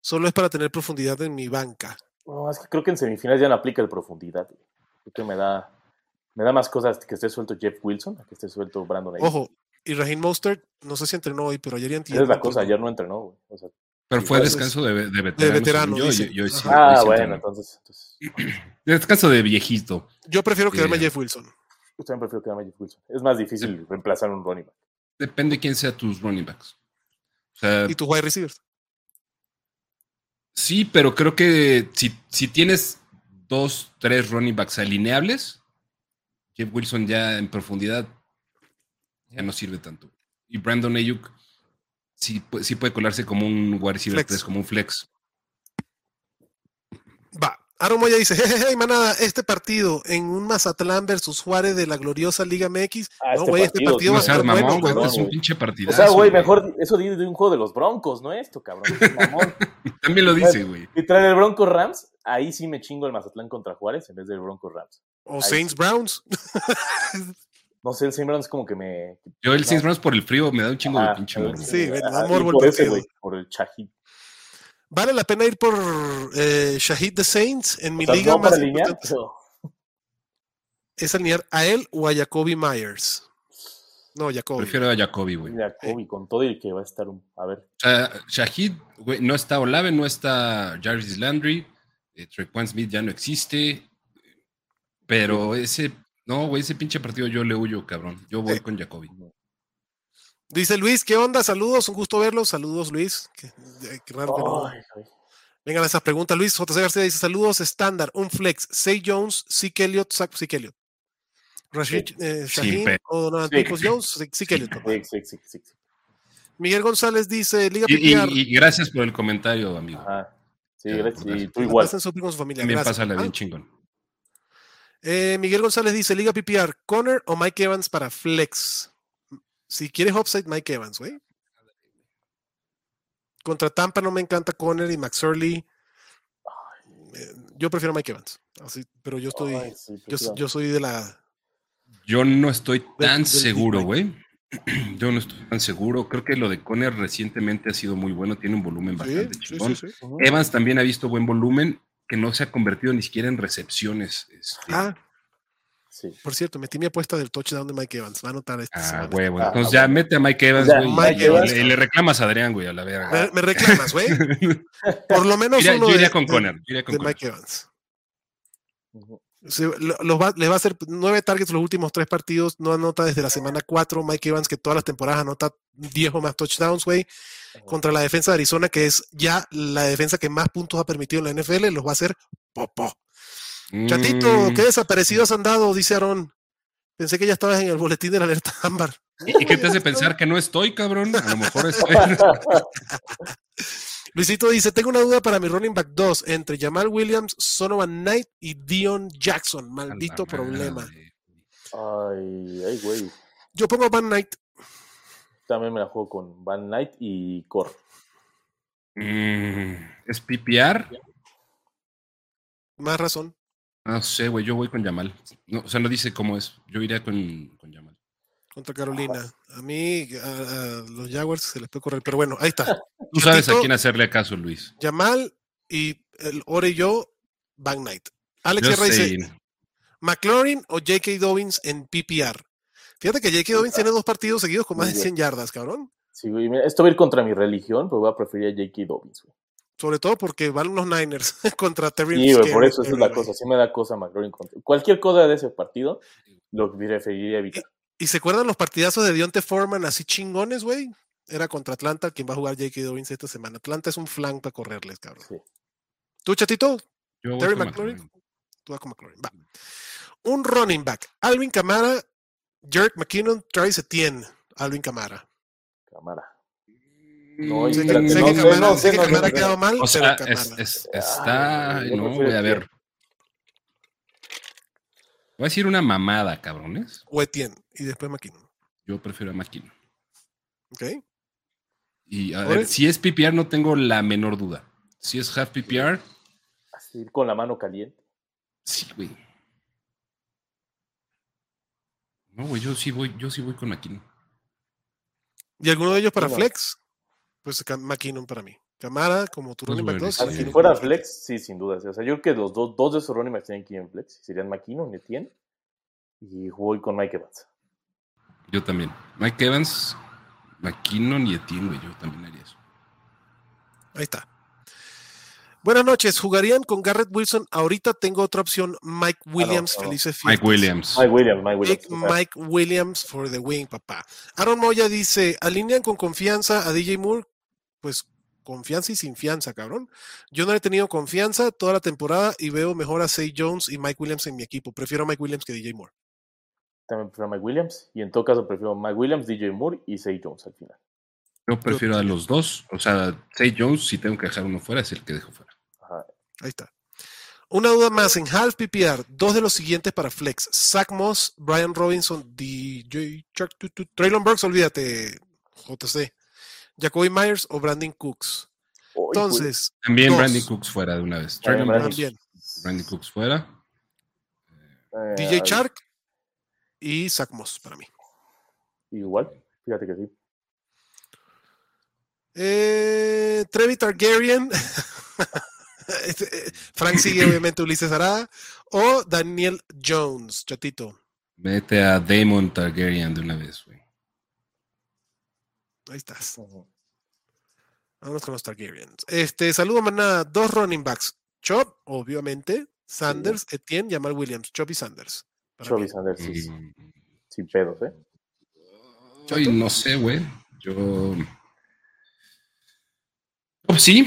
Solo es para tener profundidad en mi banca. No, es que creo que en semifinales ya no aplica el profundidad. güey. Creo que me da, me da más cosas que esté suelto Jeff Wilson a que esté suelto Brandon Ayuk. Ojo, y Raheem Mostert, no sé si entrenó hoy, pero ayer y antier Esa es la cosa, entrenó. ayer no entrenó, güey. O sea, Pero fue Entonces, descanso de, de veterano. veterano, según yo, dice. y- y hoy sí- ah, bueno, entrenó. entonces, entonces Descanso de viejito. Yo prefiero quedarme a Eh, Jeff Wilson. yo también prefiero quedarme a Jeff Wilson. Es más difícil reemplazar un running back. Depende quién sea tus running backs. O sea, Y tus wide receivers. sí, pero creo que si, si tienes dos, tres running backs alineables, Jeff Wilson ya en profundidad ya no sirve tanto. Y Brandon Ayuk sí, pu- sí puede colarse como un wide receiver Flex. 3, como un flex. Va. Aaron Moya dice, jejeje, manada, este partido en un Mazatlán versus Juárez de la gloriosa Liga MX. Ah, no, este güey, este partido, partido va a bueno, güey. güey. Es un pinche O partidazo. sea, güey, mejor eso de un juego de los Broncos, ¿no? Esto, cabrón. Mamón. También lo dice, güey. Y traen el Broncos Rams, ahí sí me chingo el Mazatlán contra Juárez en vez del Broncos Rams. O Saints Browns. No sé, el Saint es como que me. Yo el Saints Rams por el frío me da un chingo de pinche el- morbo. Sí, güey, da morbo el por ese, güey, por el Chajid. Vale la pena ir por eh, Shahid the Saints en mi sea, liga no más para alinear, importante. pero Es alinear a él o a Jacoby Myers. No, Jacoby. Prefiero a Jacoby, güey. Kobe, con todo y que va a estar un. A ver, Shahid, güey, no está Olave, no está Jarvis Landry, eh, Trequan Smith ya no existe, pero ese, no, güey, ese pinche partido yo le huyo, cabrón. Yo voy Eh. con Jacoby. Dice Luis, ¿qué onda? Saludos, un gusto verlos. Saludos, Luis. Qué, eh, qué raro que no. Vengan esas preguntas. Luis JC García dice: Saludos, estándar, un flex, Say Jones, Zeke Elliott, Zach Zeke Elliott. Rashid eh, Sí, Shaheen pe- o Donovan Sí. Jones, Zeke Elliott. Sí, sí, sí, sí, sí. Miguel González dice: Liga Y, y- y gracias por el comentario, amigo. Ajá. Sí, Ya, gracias. Y tú igual. Su familia. También Gracias. pásala Ah, bien chingón. Eh, Miguel González dice, Liga PPR, Conner o Mike Evans para flex. Si quieres upside, Mike Evans, güey. Contra Tampa no me encanta Conner y Max Early. Eh, yo prefiero Mike Evans. Así, pero yo estoy, Ay, sí, yo, soy de la. Yo no estoy tan del seguro, güey. Yo no estoy tan seguro. Creo que lo de Conner recientemente ha sido muy bueno. Tiene un volumen bastante sí, chingón. sí, sí. Ujú. Evans también ha visto buen volumen que no se ha convertido ni siquiera en recepciones. este. Ah, Sí. por cierto, metí mi apuesta del touchdown de Mike Evans. Va a anotar esta Ah, semana. huevo. Ah, Entonces bueno. ya mete a Mike Evans, güey. Mike y- Evans. le reclamas a Adrián, güey, a la Me, verga. me reclamas, güey. Por lo menos Iría- uno yo de, iría con de- Conner. yo iría con de Conner. Mike Evans. Se- los va- le va a hacer nueve targets los últimos tres partidos, no anota desde la semana cuatro. Mike Evans, que todas las temporadas anota 10 o más touchdowns, güey. Contra la defensa de Arizona, que es ya la defensa que más puntos ha permitido en la NFL, los va a hacer. Chatito, Mm. qué desaparecido has andado, dice Aarón. Pensé que ya estabas en el boletín de la alerta ámbar. ¿Y y qué te hace pensar que no estoy, cabrón? A lo mejor estoy. Luisito dice: Tengo una duda para mi running back 2 entre Jamal Williams, Sonovan Knight y Dion Jackson. Maldito problema. Ay, ay, güey. Yo pongo Van Knight. También me la juego con Van Knight y Cor. Mm, ¿Es PPR? Más razón. No sé, güey, yo voy con Yamal. No, o sea, no dice cómo es. Yo iría con, con Yamal. Contra Carolina. A mí, a, a los Jaguars se les puede correr. Pero bueno, ahí está. Tú sabes a quién hacerle caso, Luis. Jamal y el Ore y yo, Van Knight. Alex Guerra dice: McLaurin o J.K. Dobbins en PPR. Fíjate que J.K. Dobbins tiene dos partidos seguidos con más de Muy 100 bien. yardas, cabrón. Sí, güey. mira, Esto va a ir contra mi religión, pero voy a preferir a J.K. Dobbins, güey. Sobre todo porque van unos Niners contra Terry Sí, güey, por eso esa es la cosa. Sí me da cosa McLaurin contra. Cualquier cosa de ese partido lo preferiría evitar. ¿Y se acuerdan los partidazos de Dionte Foreman así chingones, güey? Era contra Atlanta, quien va a jugar J.K. Dobbins esta semana. Atlanta es un flank para correrles, cabrón. Sí. ¿Tú, chatito? yo voy Terry con McLaurin. McLaurin. Tú vas con McLaurin. Va. Un running back. Alvin Kamara, Jerk McKinnon, Travis Etienne. Alvin Kamara. Cámara. Mm, No, Sé que, espérate, sé no que no sé Kamara ha quedado mal, O sea, pero es- Kamara. es- está. No, güey, a ver. Voy a decir una mamada, cabrones. O Etienne. Y después McKinnon. Yo prefiero a McKinnon. ¿Ok? Y a ver, si es PPR, no tengo la menor duda. Si es half PPR, Así con la mano caliente. sí, güey. No, güey, yo sí voy, yo sí voy con McKinnon. ¿Y alguno de ellos para flex? Pues McKinnon para mí. Camara como tu running back. Ah, si fuera flex, sí, sin duda. O sea, yo creo que los dos, dos de esos running backs tienen que ir en flex. Serían McKinnon y Etienne. Y voy con Mike Evans. Yo también. Mike Evans, McKinnon y Etienne, güey. Yo también haría eso. Ahí está. Buenas noches. ¿Jugarían con Garrett Wilson? Ahorita tengo otra opción. Mike Williams. no. Felices fiestas. Mike Williams. Mike Williams, Mike Williams. Big Mike Williams for the win, papá. Aaron Moya dice, alinean con confianza a DJ Moore. Pues confianza y sin fianza, cabrón. Yo no he tenido confianza toda la temporada y veo mejor a Say Jones y Mike Williams en mi equipo. Prefiero a Mike Williams que DJ Moore. También prefiero a Mike Williams. Y en todo caso prefiero a Mike Williams, DJ Moore y Say Jones al final. Yo prefiero a los dos. O sea, Say Jones, si tengo que dejar uno fuera, es el que dejo fuera. Ajá. Ahí está. Una duda más en half PPR, dos de los siguientes para flex: Zach Moss, Brian Robinson, DJ Chuck, Traylon Burks, olvídate, JC, Jacoby Myers o Brandon Cooks. Entonces, También Dos. Brandon Cooks fuera de una vez. También Brandon Burks, también Brandon Cooks fuera. Eh, DJ ay, Chark y Zach Moss para mí. Igual, fíjate que sí. Eh, Trevi Targaryen, Este, eh, Frank sigue obviamente Ulises Arada o Daniel Jones, chatito. Mete a Damon Targaryen de una vez, güey. Ahí estás. Vámonos con los Targaryens. Este, saludo manada, dos running backs. Chop, obviamente. Sanders, Etienne, Jamal Williams. Chop y Sanders. Chovy mí. Sanders, sí, sí, Mm, sin pedos, ¿eh? Ay, no sé, güey. Yo. Pues sí.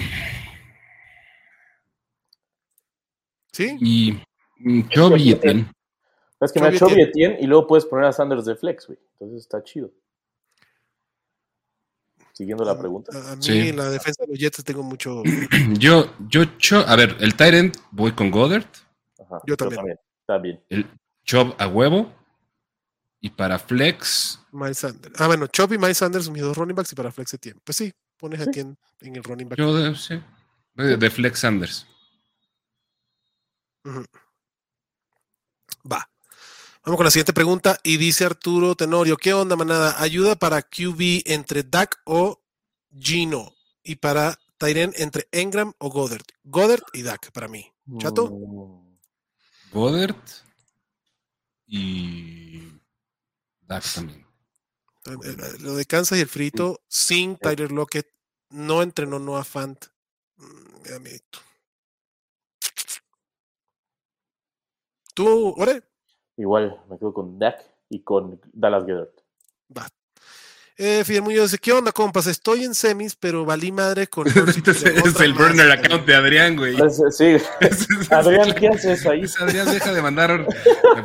¿Sí? Y mm, Chovy y Etienne. Es que me. Etienne y luego puedes poner a Sanders de flex, güey. Entonces está chido. Siguiendo la pregunta. A, a mí Sí. en la defensa de los Jets tengo mucho. Yo, yo, cho- a ver, el Tyrant voy con Goddard. Ajá, Yo también. Está bien. El Chubb a huevo. Y para Flex, Miles Sanders. Ah, bueno, Chop y Miles Sanders, mis dos running backs, y para Flex Etienne. Pues sí, pones a Sí. Etienne en el running back. yo de, sí, de, de Flex Sanders. Ujú. Va. Vamos con la siguiente pregunta. Y dice Arturo Tenorio: ¿Qué onda, manada? ¿Ayuda para QB entre Dak o Gino? Y para Tyren entre Engram o Goddard. Goddard y Dak para mí. ¿Chato? Mm, Goddard y Dak también. Eh, eh, Lo de Kansas y el frito sin Tyler Lockett. No entrenó Noah Fant. Mm, miedito. ¿Tú, Ore? Igual, me quedo con Dak y con Dallas Goedert. Va. Eh, Fidel Muñoz dice, ¿qué onda, compas? Estoy en semis, pero valí madre con... Es, el más". burner account de Adrián, güey. Pues, Sí, Adrián, ¿qué haces ahí? Adrián, deja de mandar.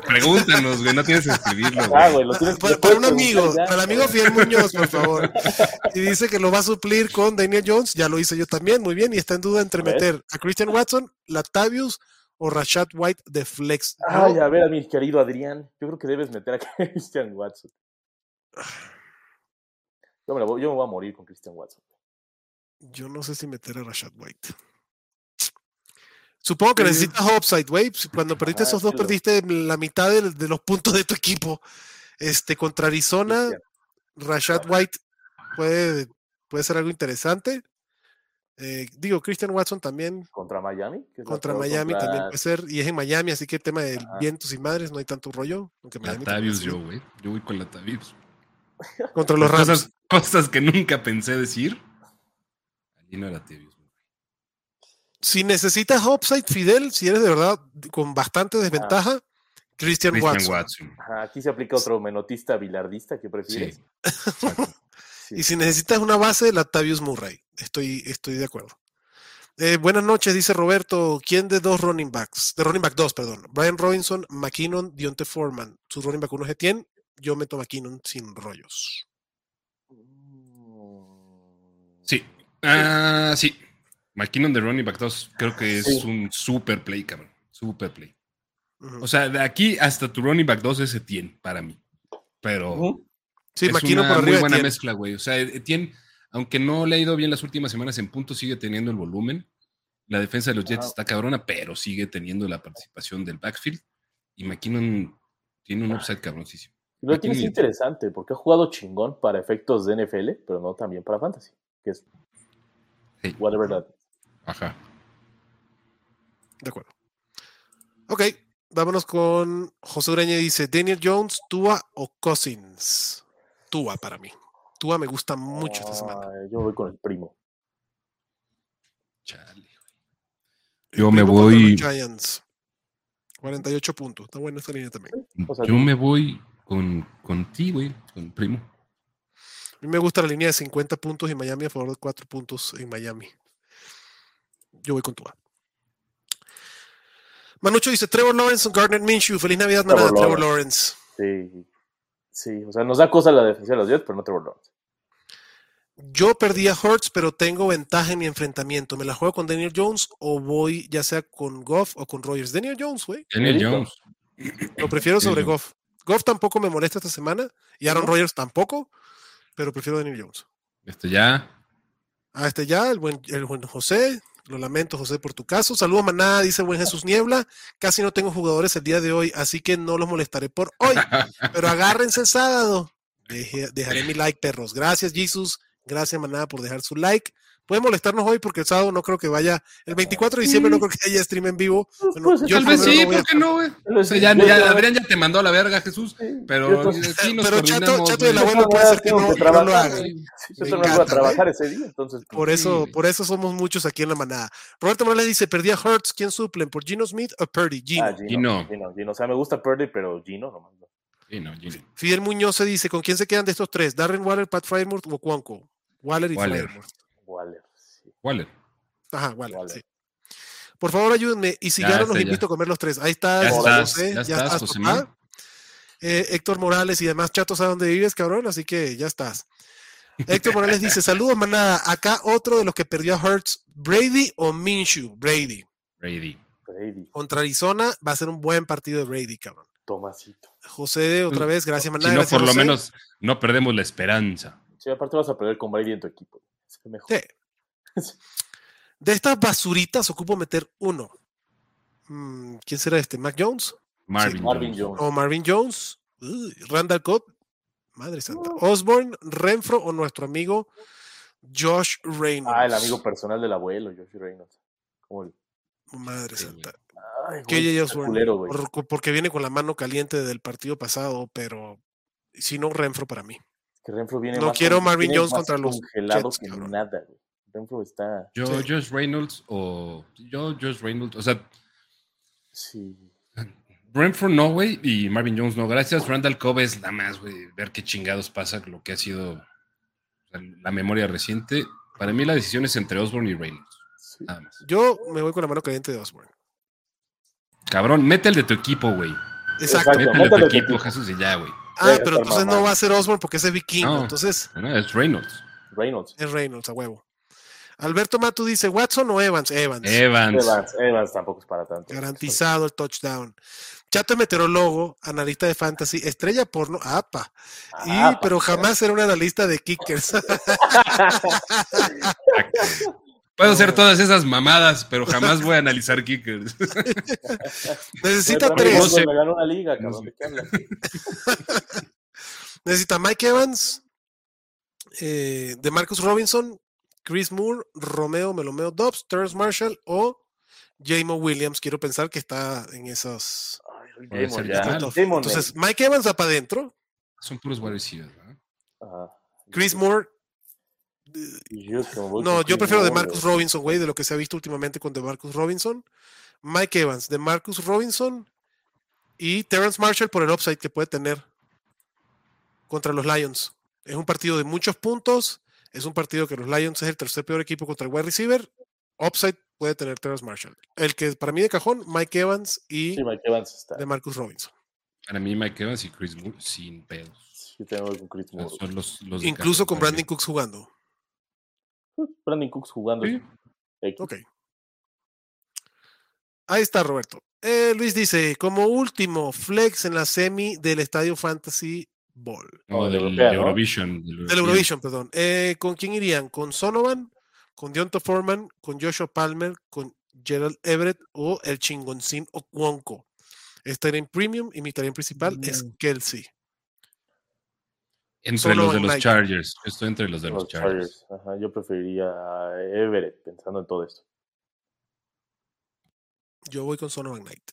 Pregúntanos, güey. No tienes que escribirlo, Ah, güey. lo tienes Para, un amigo, ya. para el amigo Fidel Muñoz, por favor. Y dice que lo va a suplir con Daniel Jones, ya lo hice yo también, muy bien, y está en duda entre meter a Christian Watson, Latavius o Rashad White de Flex. Ay, a ver, a mi querido Adrián, yo creo que debes meter a Christian Watson. Yo me, voy, yo me voy a morir con Christian Watson. Yo no sé si meter a Rashad White. Supongo que Sí. necesitas upside, güey. Si Cuando perdiste Ah, esos dos, sí, perdiste la mitad de, de los puntos de tu equipo. Este, contra Arizona. Rashad White puede, puede ser algo interesante. Eh, digo, Christian Watson también Contra Miami. la contra Miami contra- también puede ser. Y es en Miami, así que el tema de Ajá. vientos y madres no hay tanto rollo. Aunque Miami Latavius yo, güey. Yo voy con Latavius. Contra los Rams. Cosas, cosas que nunca pensé decir. Allí no era Latavius. güey. Si necesitas upside, Fidel, si eres de verdad con bastante desventaja, Christian, Christian Watson. Watson. Ajá, aquí se aplica otro menotista bilardista que prefieres. Sí. Exacto. Sí. Y si necesitas una base, Latavius Murray. Estoy, estoy de acuerdo. Eh, buenas noches, dice Roberto. ¿Quién de dos running backs? De running back dos, perdón. Brian Robinson, McKinnon, Dionte Foreman. Su running back uno es Etienne. Yo meto McKinnon sin rollos. Mm, Sí. Ah, sí. McKinnon de running back 2 creo que es Sí. un super play, cabrón. Super play. O sea, de aquí hasta tu running back 2 es Etienne para mí. Pero sí, es McKinnon una muy buena Etienne. mezcla, güey. O sea, Etienne, aunque no le ha ido bien las últimas semanas en puntos, sigue teniendo el volumen. La defensa de los Jets Ajá. está cabrona, pero sigue teniendo la participación del backfield. Y McKinnon tiene un upside cabroncísimo. Lo que tiene es interesante porque ha jugado chingón para efectos de NFL, pero no también para fantasy, que es Sí. whatever that. Ajá. De acuerdo. Ok, vámonos con José Ureña. Dice: Daniel Jones, Tua o Cousins. Tua para mí. Tua me gusta mucho esta semana. Yo voy con el primo. Chale, güey. Yo me voy- Giants. 48 puntos. Está buena esta línea también. O sea, Yo me voy con, con ti, güey, con primo. A mí me gusta la línea de 50 puntos y Miami a favor de 4 puntos en Miami. Yo voy con Tua. Manucho dice Trevor Lawrence o Gardner Minshew. Feliz Navidad, Trevor manada. Trevor Lawrence. Sí, sí, o sea, nos da cosa la defensa de los Jets, pero no Trevor Lawrence. Yo perdí a Hurts, pero tengo ventaja en mi enfrentamiento. ¿Me la juego con Daniel Jones o voy ya sea con Goff o con Rogers? Daniel Jones, güey. Daniel. Jones. Lo prefiero sobre Daniel Goff. Goff tampoco me molesta esta semana y Aaron Ujú. Rodgers tampoco, pero prefiero Daniel Jones. Este ya. Ah, este ya, el buen, el buen José. Lo lamento, José, por tu caso. Saludos, manada, dice buen Jesús Niebla. Casi no tengo jugadores el día de hoy, así que no los molestaré por hoy. Pero agárrense el sábado. Deje- dejaré mi like, perros. Gracias, Jesus. Gracias, manada, por dejar su like. Pueden molestarnos hoy porque el sábado no creo que vaya. El 24 de diciembre no creo que haya stream en vivo. Bueno, Pues, yo Tal vez sí, no ¿por qué no, güey? O sea, ya, Adrián ya te mandó a la verga, Jesús. Pero sí nos Pero Chato- Chato güey. abuelo puede ser que no- que no lo trabajar, haga. Yo también voy a encanta, trabajar ese día, entonces. pues, Por eso, Sí. por eso somos muchos aquí en la manada. Roberto Morales dice: Perdí a Hurts. ¿Quién suplen? ¿Por Gino Smith o Purdy? Gino. Ah, Gino, Gino. Gino, Gino. O sea, me gusta Purdy, pero Gino nomás. no. Sí, no, Gino. Fidel Muñoz se dice: ¿Con quién se quedan de estos tres? ¿Darren Waller, Pat Frymouth o Cuonco? Waller y Waller. Frymouth. Waller. sí. Waller. Ajá, Waller, Waller. sí. Por favor, ayúdenme. Y si Ya ya, no los ya. invito a comer los tres. Ahí está, Ya José, estás, ya ya estás, estás, José. Eh, Héctor Morales y demás chatos a dónde vives, cabrón. Así que ya estás. Héctor Morales dice: Saludos, manada. Acá otro de los que perdió a Hurts, Brady o Minshew. Brady. Brady. Brady, Contra Arizona va a ser un buen partido de Brady, cabrón. Tomasito. José, otra vez, gracias, Maná. Si no, gracias, por lo menos no perdemos la esperanza. Sí, aparte vas a perder con Brady en tu equipo. Es el mejor. Sí. De estas basuritas ocupo meter uno. Mm, ¿Quién será este? ¿Mac Jones? Marvin, Marvin Jones. ¿O Marvin Jones? Uy, ¿Randall Cobb? Madre santa. Osborne, Renfro o nuestro amigo Josh Reynolds. Ah, el amigo personal del abuelo, Josh Reynolds. Madre Sí, santa. Ay, güey, Osborne, culero, porque viene con la mano caliente del partido pasado, pero si no, Renfro para mí. Que Renfro viene No más quiero con- Marvin Jones más contra los congelado Jets, que cabrón. nada, güey. Renfro está. Yo, Sí. Josh Reynolds o. Yo, Josh Reynolds. O sea, Sí. Brentford no, güey. Y Marvin Jones no. Gracias. Randall Cobb es la más, güey. Ver qué chingados pasa, lo que ha sido la memoria reciente. Para mí la decisión es entre Osborne y Reynolds. sí. Nada más. Yo me voy con la mano caliente de Osborne. Cabrón, mete el de tu equipo, güey. Exacto. Exacto. Mete el de tu equipo. Jesús, y ya, güey. Ah, pero entonces no va a ser Osborne porque es vikingo. No. Entonces No, es Reynolds. Reynolds. es Reynolds a huevo. Alberto Matu dice: ¿Watson o Evans? Evans. Evans. Evans, Evans tampoco es para tanto. Garantizado el touchdown. Chato meteorólogo, analista de fantasy, estrella porno, apa. Y, Ah, pero jamás será un analista de kickers. Puedo hacer todas esas mamadas, pero jamás voy a analizar kickers. Necesita Pero tres. No sé. Me ganó una liga, No cabrón. Necesita Mike Evans, eh, de Marcus Robinson, Chris Moore, Romeo Melomeo Dobbs, Terrence Marshall o Jamo Williams. Quiero pensar que está en esos. Ay. Damon, Entonces, Mike Evans va para adentro, Son puros wide ¿no? Chris Moore. Y yo que me voy No, yo prefiero de Marcus. Robinson, güey, de lo que se ha visto últimamente con de Marcus Robinson. Mike Evans, de Marcus Robinson y Terrence Marshall por el upside que puede tener contra los Lions. Es un partido de muchos puntos. Es un partido que los Lions es el tercer peor equipo contra el wide receiver. Upside puede tener Terrence Marshall. El que para mí de cajón, Mike Evans y Sí, Mike Evans está. de Marcus Robinson. Para mí, Mike Evans y Chris Moore sin pedos. Yo tengo con Chris O sea, Moore. Son los, los de Incluso con Brandon. Cooks jugando. Brandon Cooks jugando. Sí. Ok. Ahí está, Roberto. Eh, Luis dice, como último, flex en la semi del Estadio Fantasy Ball. No, Oh, de del europea, ¿no? Eurovision. del Del Eurovision, perdón. Eh, ¿Con quién irían? ¿Con Sonovan? ¿Con Deonta Foreman? ¿Con Joshua Palmer? ¿Con Gerald Everett? ¿O el chingoncín Okwonko? Estaré en premium y mi tarea principal es Mm. Kelsey. Entre los de los Nike. Chargers. Estoy entre los de los, Los Chargers. Chargers. Ajá, yo preferiría a Everett pensando en todo esto. Yo voy con Sonovan Knight.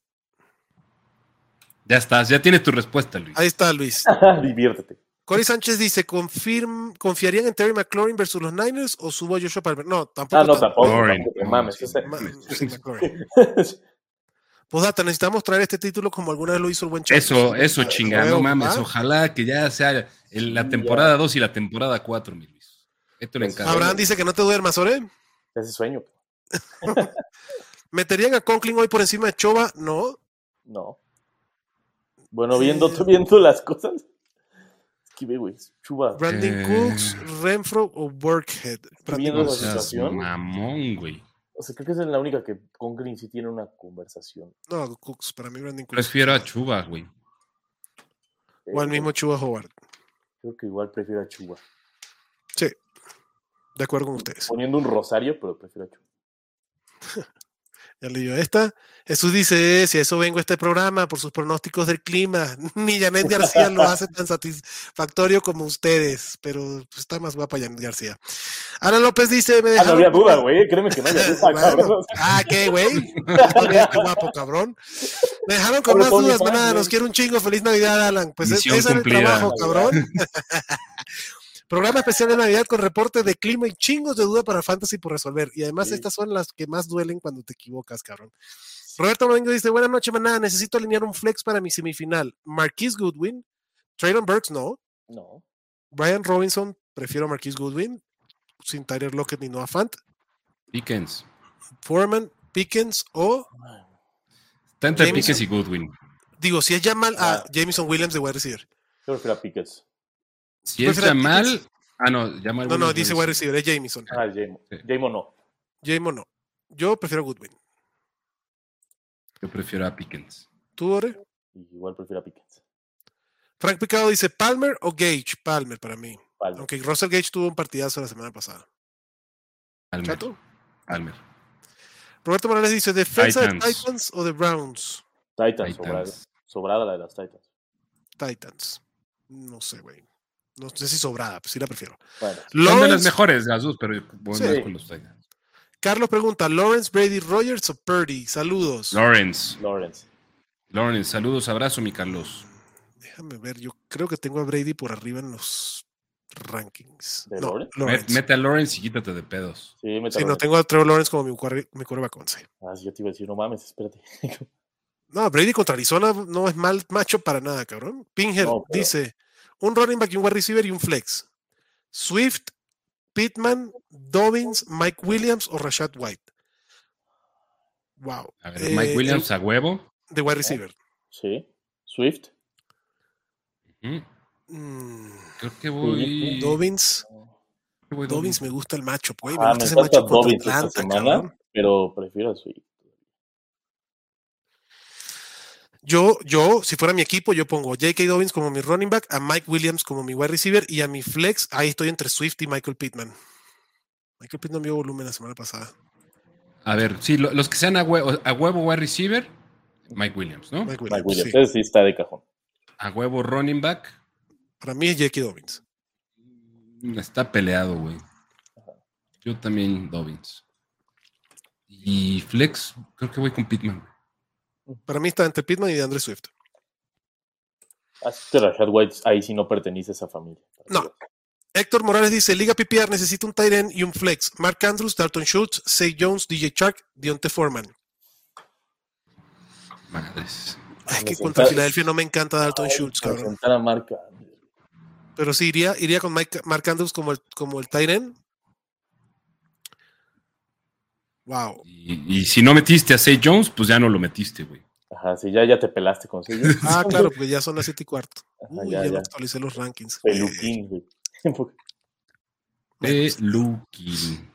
Ya estás, ya tienes tu respuesta, Luis. Ahí está, Luis. Diviértete. Cory Sánchez dice, "Confirm- ¿confiarían en Terry McLaurin versus los Niners o subo a Joshua Palmer? No, tampoco. Ah, no, tampoco. Lauren, tampoco te no, mames. sí, ese- McLaurin. Postdata, necesitamos traer este título como alguna vez lo hizo el buen Chapo. Eso, eso, chingada, no mames. Ojalá que ya sea en la temporada 2 y la temporada 4, mi Luis. Esto le Pues, encanta. Abraham dice que no te duermas, ¿ore? Ese sueño. ¿Meterían a Conklin hoy por encima de Choba? No. No. Bueno, viendo, Eh. viendo las cosas. Es que ve, güey. Chuba. Brandon Eh. Cooks, Renfro o Workhead. Brandon viendo la situación. mamón, güey. O sea, creo que esa es la única que con Green sí tiene una conversación. No, Cooks, para mí Brandon Cooks. Prefiero a Chuba, güey. O al Eh, mismo Chuba Howard. Creo que igual prefiero a Chuba. Sí. De acuerdo con ustedes. Poniendo un rosario, pero prefiero a Chuba. Ya leyó esta. Jesús dice, si a eso vengo a este programa por sus pronósticos del clima. Ni Janet García lo hace tan satisfactorio como ustedes, pero pues, está más guapa Janet García. Ana López dice, me Ah, no había duda, güey. Créeme que no había duda, Bueno. Ah, ¿qué, güey? Qué guapo, cabrón. Me dejaron con más dudas, güey. Nos quiero un chingo. Feliz Navidad, Alan. Pues es, ese era el trabajo, cabrón. Programa especial de Navidad con reporte de clima y chingos de duda para Fantasy por resolver. Y además Sí. estas son las que más duelen cuando te equivocas, cabrón. Roberto Domingo dice, buenas noches, manada. Necesito alinear un flex para mi semifinal. Marquise Goodwin. Traylon Burks, no. No. Brian Robinson, prefiero a Marquise Goodwin. Sin Tyler Lockett ni Noah Fant. Pickens. Foreman, Pickens o, Está entre Jameson. Pickens y Goodwin. digo, si es Jamal, a Ah. Jameson Williams de wide receiver. Yo prefiero a Pickens. Si es Jamal. Pickens? Ah, no, Jamal. No, no, Williams dice es- wide receiver, es Jameson. Ah, Jamo. Sí. Jamo no. Jamon no. Yo prefiero a Goodwin. Yo prefiero a Pickens. ¿Tú, Ore? Igual prefiero a Pickens. Frank Picado dice Palmer o Gage. Palmer para mí. Palmer. Aunque Russell Gage tuvo un partidazo la semana pasada. Palmer. ¿Chato? Palmer. Roberto Morales dice defensa de Titans. O de Browns. Titans, sobrada. Titans. Sobrada la de las Titans. Titans. No sé, güey. No sé si sobrada, pues sí la prefiero. Bueno, Son de las mejores las dos, pero voy Sí. con los Titans. Carlos pregunta, Lawrence, Brady, Rogers o Purdy. Saludos. Lawrence. Lawrence. Lawrence, saludos, abrazo, mi Carlos. Déjame ver, yo creo que tengo a Brady por arriba en los rankings. ¿De no, Lawrence? Met- Lawrence. Mete a Lawrence y quítate de pedos. Sí, no, tengo a Trevor Lawrence como mi, mi quarterback 11. Ah, sí, yo te iba a decir, no mames, espérate. No, Brady contra Arizona no es mal macho para nada, cabrón. Pinger No, pero- dice, un running back y un wide receiver y un flex. Swift, Pittman, Dobbins, Mike Williams o Rashad White. Wow. A ver, Eh, Mike Williams a huevo. De wide receiver. Sí. Swift. Mm, Creo que voy. Dobbins. creo que voy Dobbins me gusta el macho, güey. Me Ah, gusta me ese macho contra Dobbins esta Atlanta, semana, cabrón. pero prefiero a Swift. Yo, yo, si fuera mi equipo, yo pongo a J.K. Dobbins como mi running back, a Mike Williams como mi wide receiver y a mi flex, ahí estoy entre Swift y Michael Pittman. Michael Pittman vio volumen la semana pasada. A ver, sí, lo- los que sean a huevo, a huevo wide receiver, Mike Williams, ¿no? Mike Mike Williams, Williams. sí. Ese sí está de cajón. A huevo running back, Para mí es J.K. Dobbins. está peleado, güey. Yo también Dobbins. Y Flex, creo que voy con Pittman. Para mí está entre Pittman y de Andre Swift. Así que Rashad White ahí sí no pertenece a esa familia. No. Héctor Morales dice, Liga PPR necesita un tight end y un flex. Mark Andrews, Dalton Schultz, Say Jones, DJ Shark, Dionte Foreman. Madres. Es Me que contra Filadelfia no me encanta Dalton Schultz, cabrón. A marca. Pero sí, iría, iría con Mike, Mark Andrews como el, como el tight end. Wow. Y, y si no metiste a Say Jones, pues ya no lo metiste, güey. Ajá, sí, ya, ya te pelaste con sello. Ah, claro, porque ya son las 7 y cuarto. Ajá, Uy, ya, ya, actualicé los rankings. Peluquín, güey. Peluquín.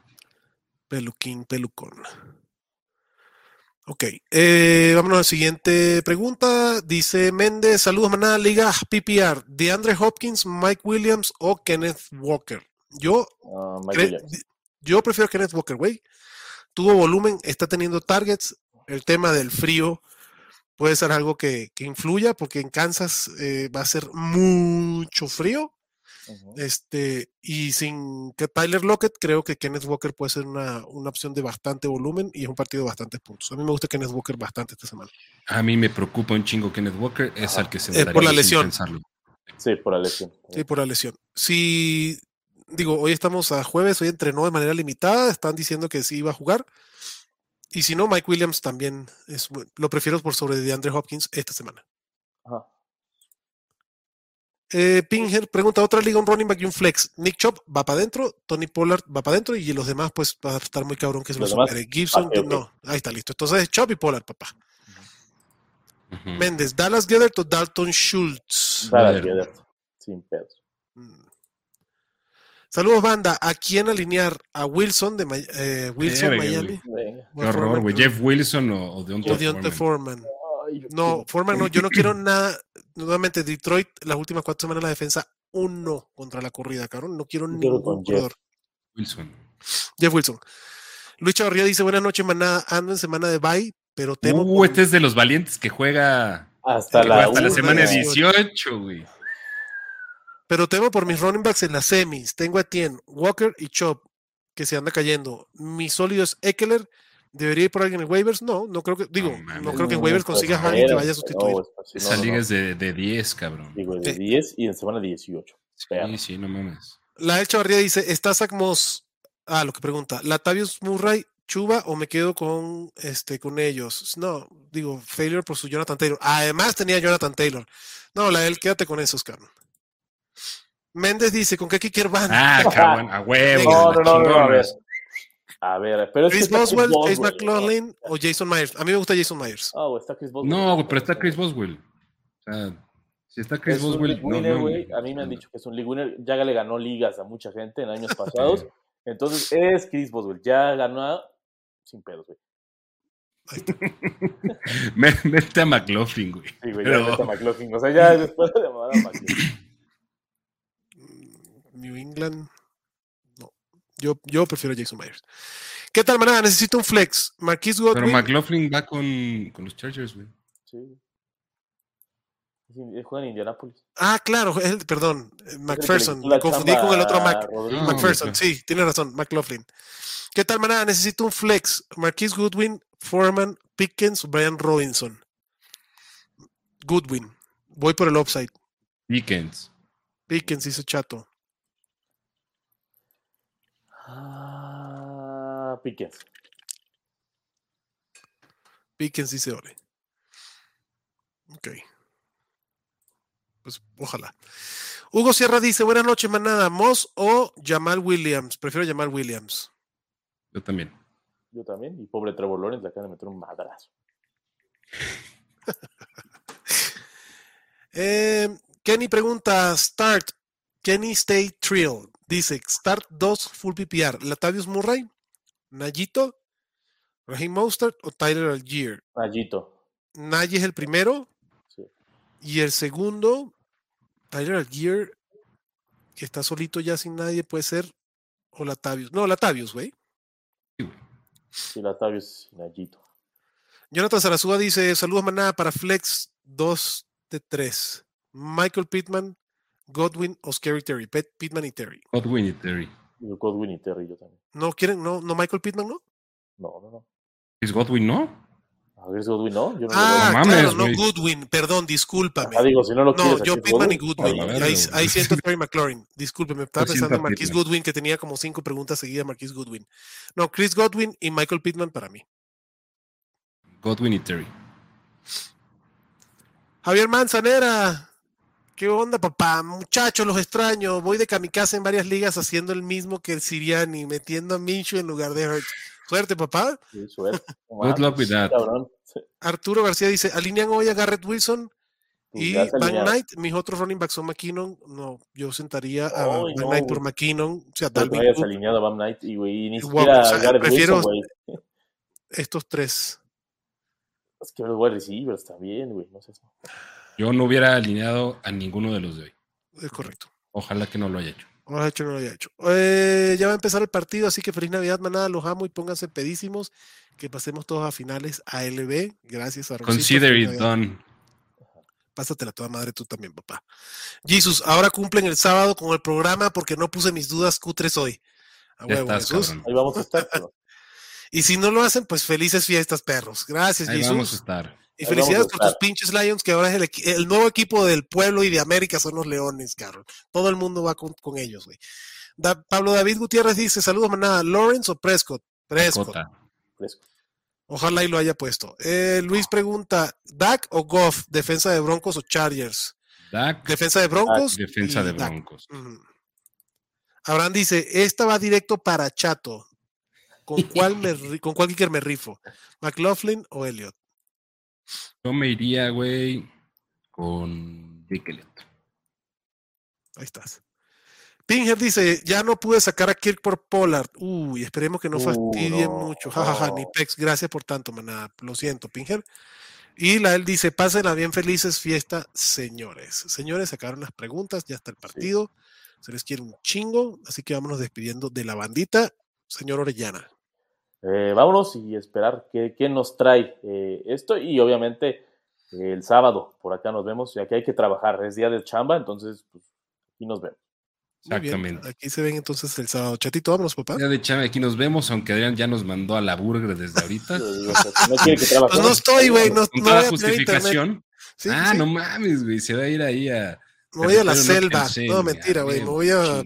Peluquín, pelucón. Ok, eh, vámonos a la siguiente pregunta. Dice Méndez, saludos manada Liga PPR, de Andre Hopkins, Mike Williams o Kenneth Walker. Yo, Ah, Mike Williams. yo prefiero Kenneth Walker, güey. Tuvo volumen, está teniendo targets. El tema del frío puede ser algo que, que influya porque en Kansas eh, va a ser mucho frío. Este, y sin que Tyler Lockett, creo que Kenneth Walker puede ser una, una opción de bastante volumen y es un partido de bastantes puntos. A mí me gusta Kenneth Walker bastante esta semana. A mí me preocupa un chingo Kenneth Walker, es Ajá. al que se Eh, por la lesión. pensarlo. Sí, por la lesión. Sí, por la lesión. Si, digo, hoy estamos a jueves, hoy entrenó de manera limitada, están diciendo que sí iba a jugar. Y si no, Mike Williams también es, lo prefiero por sobre de Andre Hopkins esta semana. Ajá. Eh, Pinger pregunta otra liga, un running back y un flex. Nick Chop va para adentro, Tony Pollard va para adentro y los demás pues va a estar muy cabrón que se Los supere. Gibson, no, ahí está listo. Entonces Chop y Pollard, papá. Méndez, Dallas Gethert o Dalton Schultz. Dallas Joder. Goedert, Sin pedos. Saludos, banda. ¿A quién alinear? ¿A Wilson de eh, Wilson, Miami? Venga. ¿O Qué horror, güey. Jeff Wilson o, o Deontay O Deontay Foreman. No, Foreman no. Yo no quiero nada. Nuevamente, Detroit, las últimas cuatro semanas la defensa, uno contra la corrida, cabrón. No quiero ningún corredor. Wilson. Jeff Wilson. Luis Chavarría dice: Buenas noches, manada. Ando en semana de bye, pero temo. Uh, por- este es de los valientes que juega, Hasta que la, juega hasta la una. semana una. 18, güey. Pero temo por mis running backs en las semis. Tengo a Tien, Walker y Chop, que se anda cayendo. Mi sólido es Eckler. ¿Debería ir por alguien en waivers? No, no creo que. Digo, no, creo que en waivers consigas a alguien que vaya a no, sustituir. no, no, liga no. es de, de 10, cabrón. Güey, de Sí. 10 y en semana 18. Perro. Sí, sí, no mames. La El Chavarría dice: ¿Está Zach Moss? Ah, lo que pregunta. ¿Latavius Murray, Chuba o me quedo con, este, con ellos? No, digo, failure por su Jonathan Taylor. Además tenía Jonathan Taylor. No, la él, quédate con esos, cabrón. Méndez dice: ¿con qué kicker van? Ah, cabrón, a huevo. No, no, no, no, a ver. A ver, pero es que Chris Boswell, Chase Boswell, McLaughlin o Jason Myers. A mí me gusta Jason Myers. Ah, güey, está Chris Boswell. No, güey, pero está Chris Boswell. O sea, si está Chris Es un Boswell, league no, winner, no. A mí me han dicho que es un league winner. Ya le ganó ligas a mucha gente en años pasados. Entonces es Chris Boswell. Ya ganó sin pedos, güey. Mete a McLaughlin, güey. Sí, güey, Pero- ya está McLaughlin. O sea, ya después de llamar a McLaughlin. New England. No. Yo, yo prefiero a Jason Myers. ¿Qué tal, manada? Necesito un flex. Marquis Pero Godwin. McLaughlin va con, con los Chargers, güey. Sí. Él juega en Indianapolis. Ah, claro, perdón. McPherson. Me confundí con el otro a Mac. Rodríguez. No, McPherson, sí, tiene razón. McLaughlin. ¿Qué tal, manada? Necesito un flex. Marquis Goodwin, Foreman, Pickens, Brian Robinson. Goodwin. Voy por el upside. Dickens. Pickens hizo chato. Ah, Pickens. Pickens dice Ole. Ok. Pues ojalá. Hugo Sierra dice: Buenas noches, manada. ¿Moss o Jamal Williams? Prefiero Jamal Williams. Yo también. Yo también. Y pobre Trevor Lawrence le acaban de meter un madrazo. Eh, Kenny pregunta: Start. Kenny Stay Trill. Dice: Start 2 full PPR. Latavius Murray, Nayito, Raheem Mostert o Tyler Algier. Nayito. Nagy es el primero. Sí. Y el segundo, Tyler Algier, que está solito ya sin nadie, puede ser. O Latavius. No, Latavius, güey. Sí, Latavius y Nayito. Jonathan Sarazúa dice: Saludos, manada, para Flex 2 de 3. Michael Pittman, Godwin o Scary Terry. Pet- Pittman y Terry. Godwin y Terry. Y Godwin y Terry, yo también. ¿No quieren? ¿No, no Michael Pittman, no? No, no, no. ¿Es Godwin, no? A ver, Godwin, ¿no? Yo no Ah, mames, claro, no güey. Goodwin. Perdón, discúlpame. Ah, digo, si no lo No, quieres. yo Pittman y Godwin. Goodwin. Ahí, ahí siento Terry McLaurin. Discúlpeme, estaba pensando en Marquis. Goodwin, que tenía como cinco preguntas seguidas Marquis Goodwin. No, Chris Godwin y Michael Pittman para mí. Godwin y Terry. Javier Manzanera. ¿Qué onda, papá? Muchachos, los extraño. Voy de kamikaze en varias ligas haciendo el mismo que el Siriani, metiendo a Minshew en lugar de Hurt. Suerte, papá. Sí, suerte. Good luck with that. Arturo García dice, alinean hoy a Garrett Wilson y Van. Knight. Mis otros running backs son McKinnon. No, yo sentaría a Van no, Knight por. McKinnon. O sea, que Dalvin hayas alineado a Bam Knight y, güey, y ni Guapo, siquiera o sea, a Garrett prefiero- Wilson, güey. estos tres. Es que los wide receivers también, güey. No sé. Yo no hubiera alineado a ninguno de los de hoy. Es correcto. Ojalá que no lo haya hecho. No lo ha hecho, no lo haya hecho. Eh, ya va a empezar el partido, así que feliz Navidad, manada. Los amo y pónganse pedísimos. Que pasemos todos a finales ALB. Gracias a Rosito. Consider it Navidad. done. Pásatela toda madre tú también, papá. Jesus, ahora cumplen el sábado con el programa porque no puse mis dudas cutres hoy. A Ya huevo, estás, Jesús. Ahí vamos a estar. pero- Y si no lo hacen, pues felices fiestas, perros. Gracias, Ahí Jesus. vamos a estar. Y Ahí felicidades a por tus pinches Lions, que ahora es el, nuevo equipo del pueblo y de América son los Leones, cabrón. Todo el mundo va con, con ellos, güey. Da- Pablo David Gutiérrez dice: Saludos, manada. ¿Lawrence o Prescott? Prescott. Ojalá y lo haya puesto. Eh, Luis pregunta: ¿Dak o Goff? ¿Defensa de Broncos o Chargers? Dak, Defensa de Broncos. defensa de Dak. Broncos. Abraham dice: Esta va directo para Chato. ¿Con cuál, me, ¿Con cuál kicker me rifo? ¿McLaughlin o Elliot? Yo me iría, güey, con Elliott. Ahí estás. Pinger dice, ya no pude sacar a Kirk por Pollard. Uy, esperemos que no Uh, fastidien no, mucho. Jajaja, no. ni Pex, gracias por tanto, maná. Lo siento, Pinger. Y la él dice, pásenla bien felices fiesta, señores. Señores, sacaron las preguntas, ya está el partido. Se les quiere un chingo, así que vámonos despidiendo de la bandita. Señor Orellana. Eh, vámonos y esperar qué, qué nos trae eh, esto. Y obviamente eh, el sábado por acá nos vemos, ya que hay que trabajar. Es día de chamba, entonces pues, aquí nos vemos. Bien, Exactamente. Aquí se ven entonces el sábado. Chatito, vámonos, papá. Ya de chame, aquí nos vemos, aunque Adrián ya nos mandó a la burger desde ahorita. No quiere que Pues no estoy, güey, no, no toda voy a tener internet. justificación. Sí, ah, sí. no mames, güey. Se va a ir ahí a. Me voy a la selva. No, mentira, güey. Me voy a.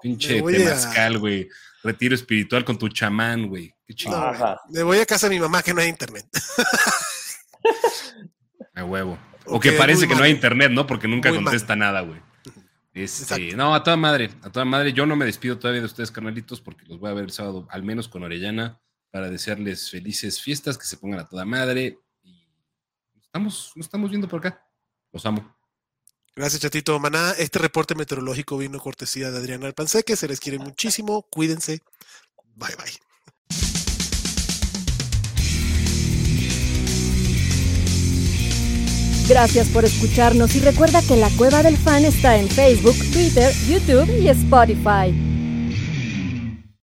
Pinche temazcal, güey. Retiro espiritual con tu chamán, güey. Qué güey. Ajá. Me voy a casa de mi mamá que no hay internet. A huevo. O que parece que no hay internet, ¿no? Porque nunca Muy mal. contesta nada, güey. Este, Exacto. no, a toda madre, a toda madre. Yo no me despido todavía de ustedes, carnalitos, porque los voy a ver el sábado, al menos con Orellana, para desearles felices fiestas, que se pongan a toda madre. Y nos estamos, nos estamos viendo por acá. Los amo. Gracias, Chatito Maná. Este reporte meteorológico vino cortesía de Adriana Alpanseque. Se les quiere muchísimo. Cuídense. Bye, bye. Gracias por escucharnos y recuerda que la Cueva del Fan está en Facebook, Twitter, YouTube y Spotify.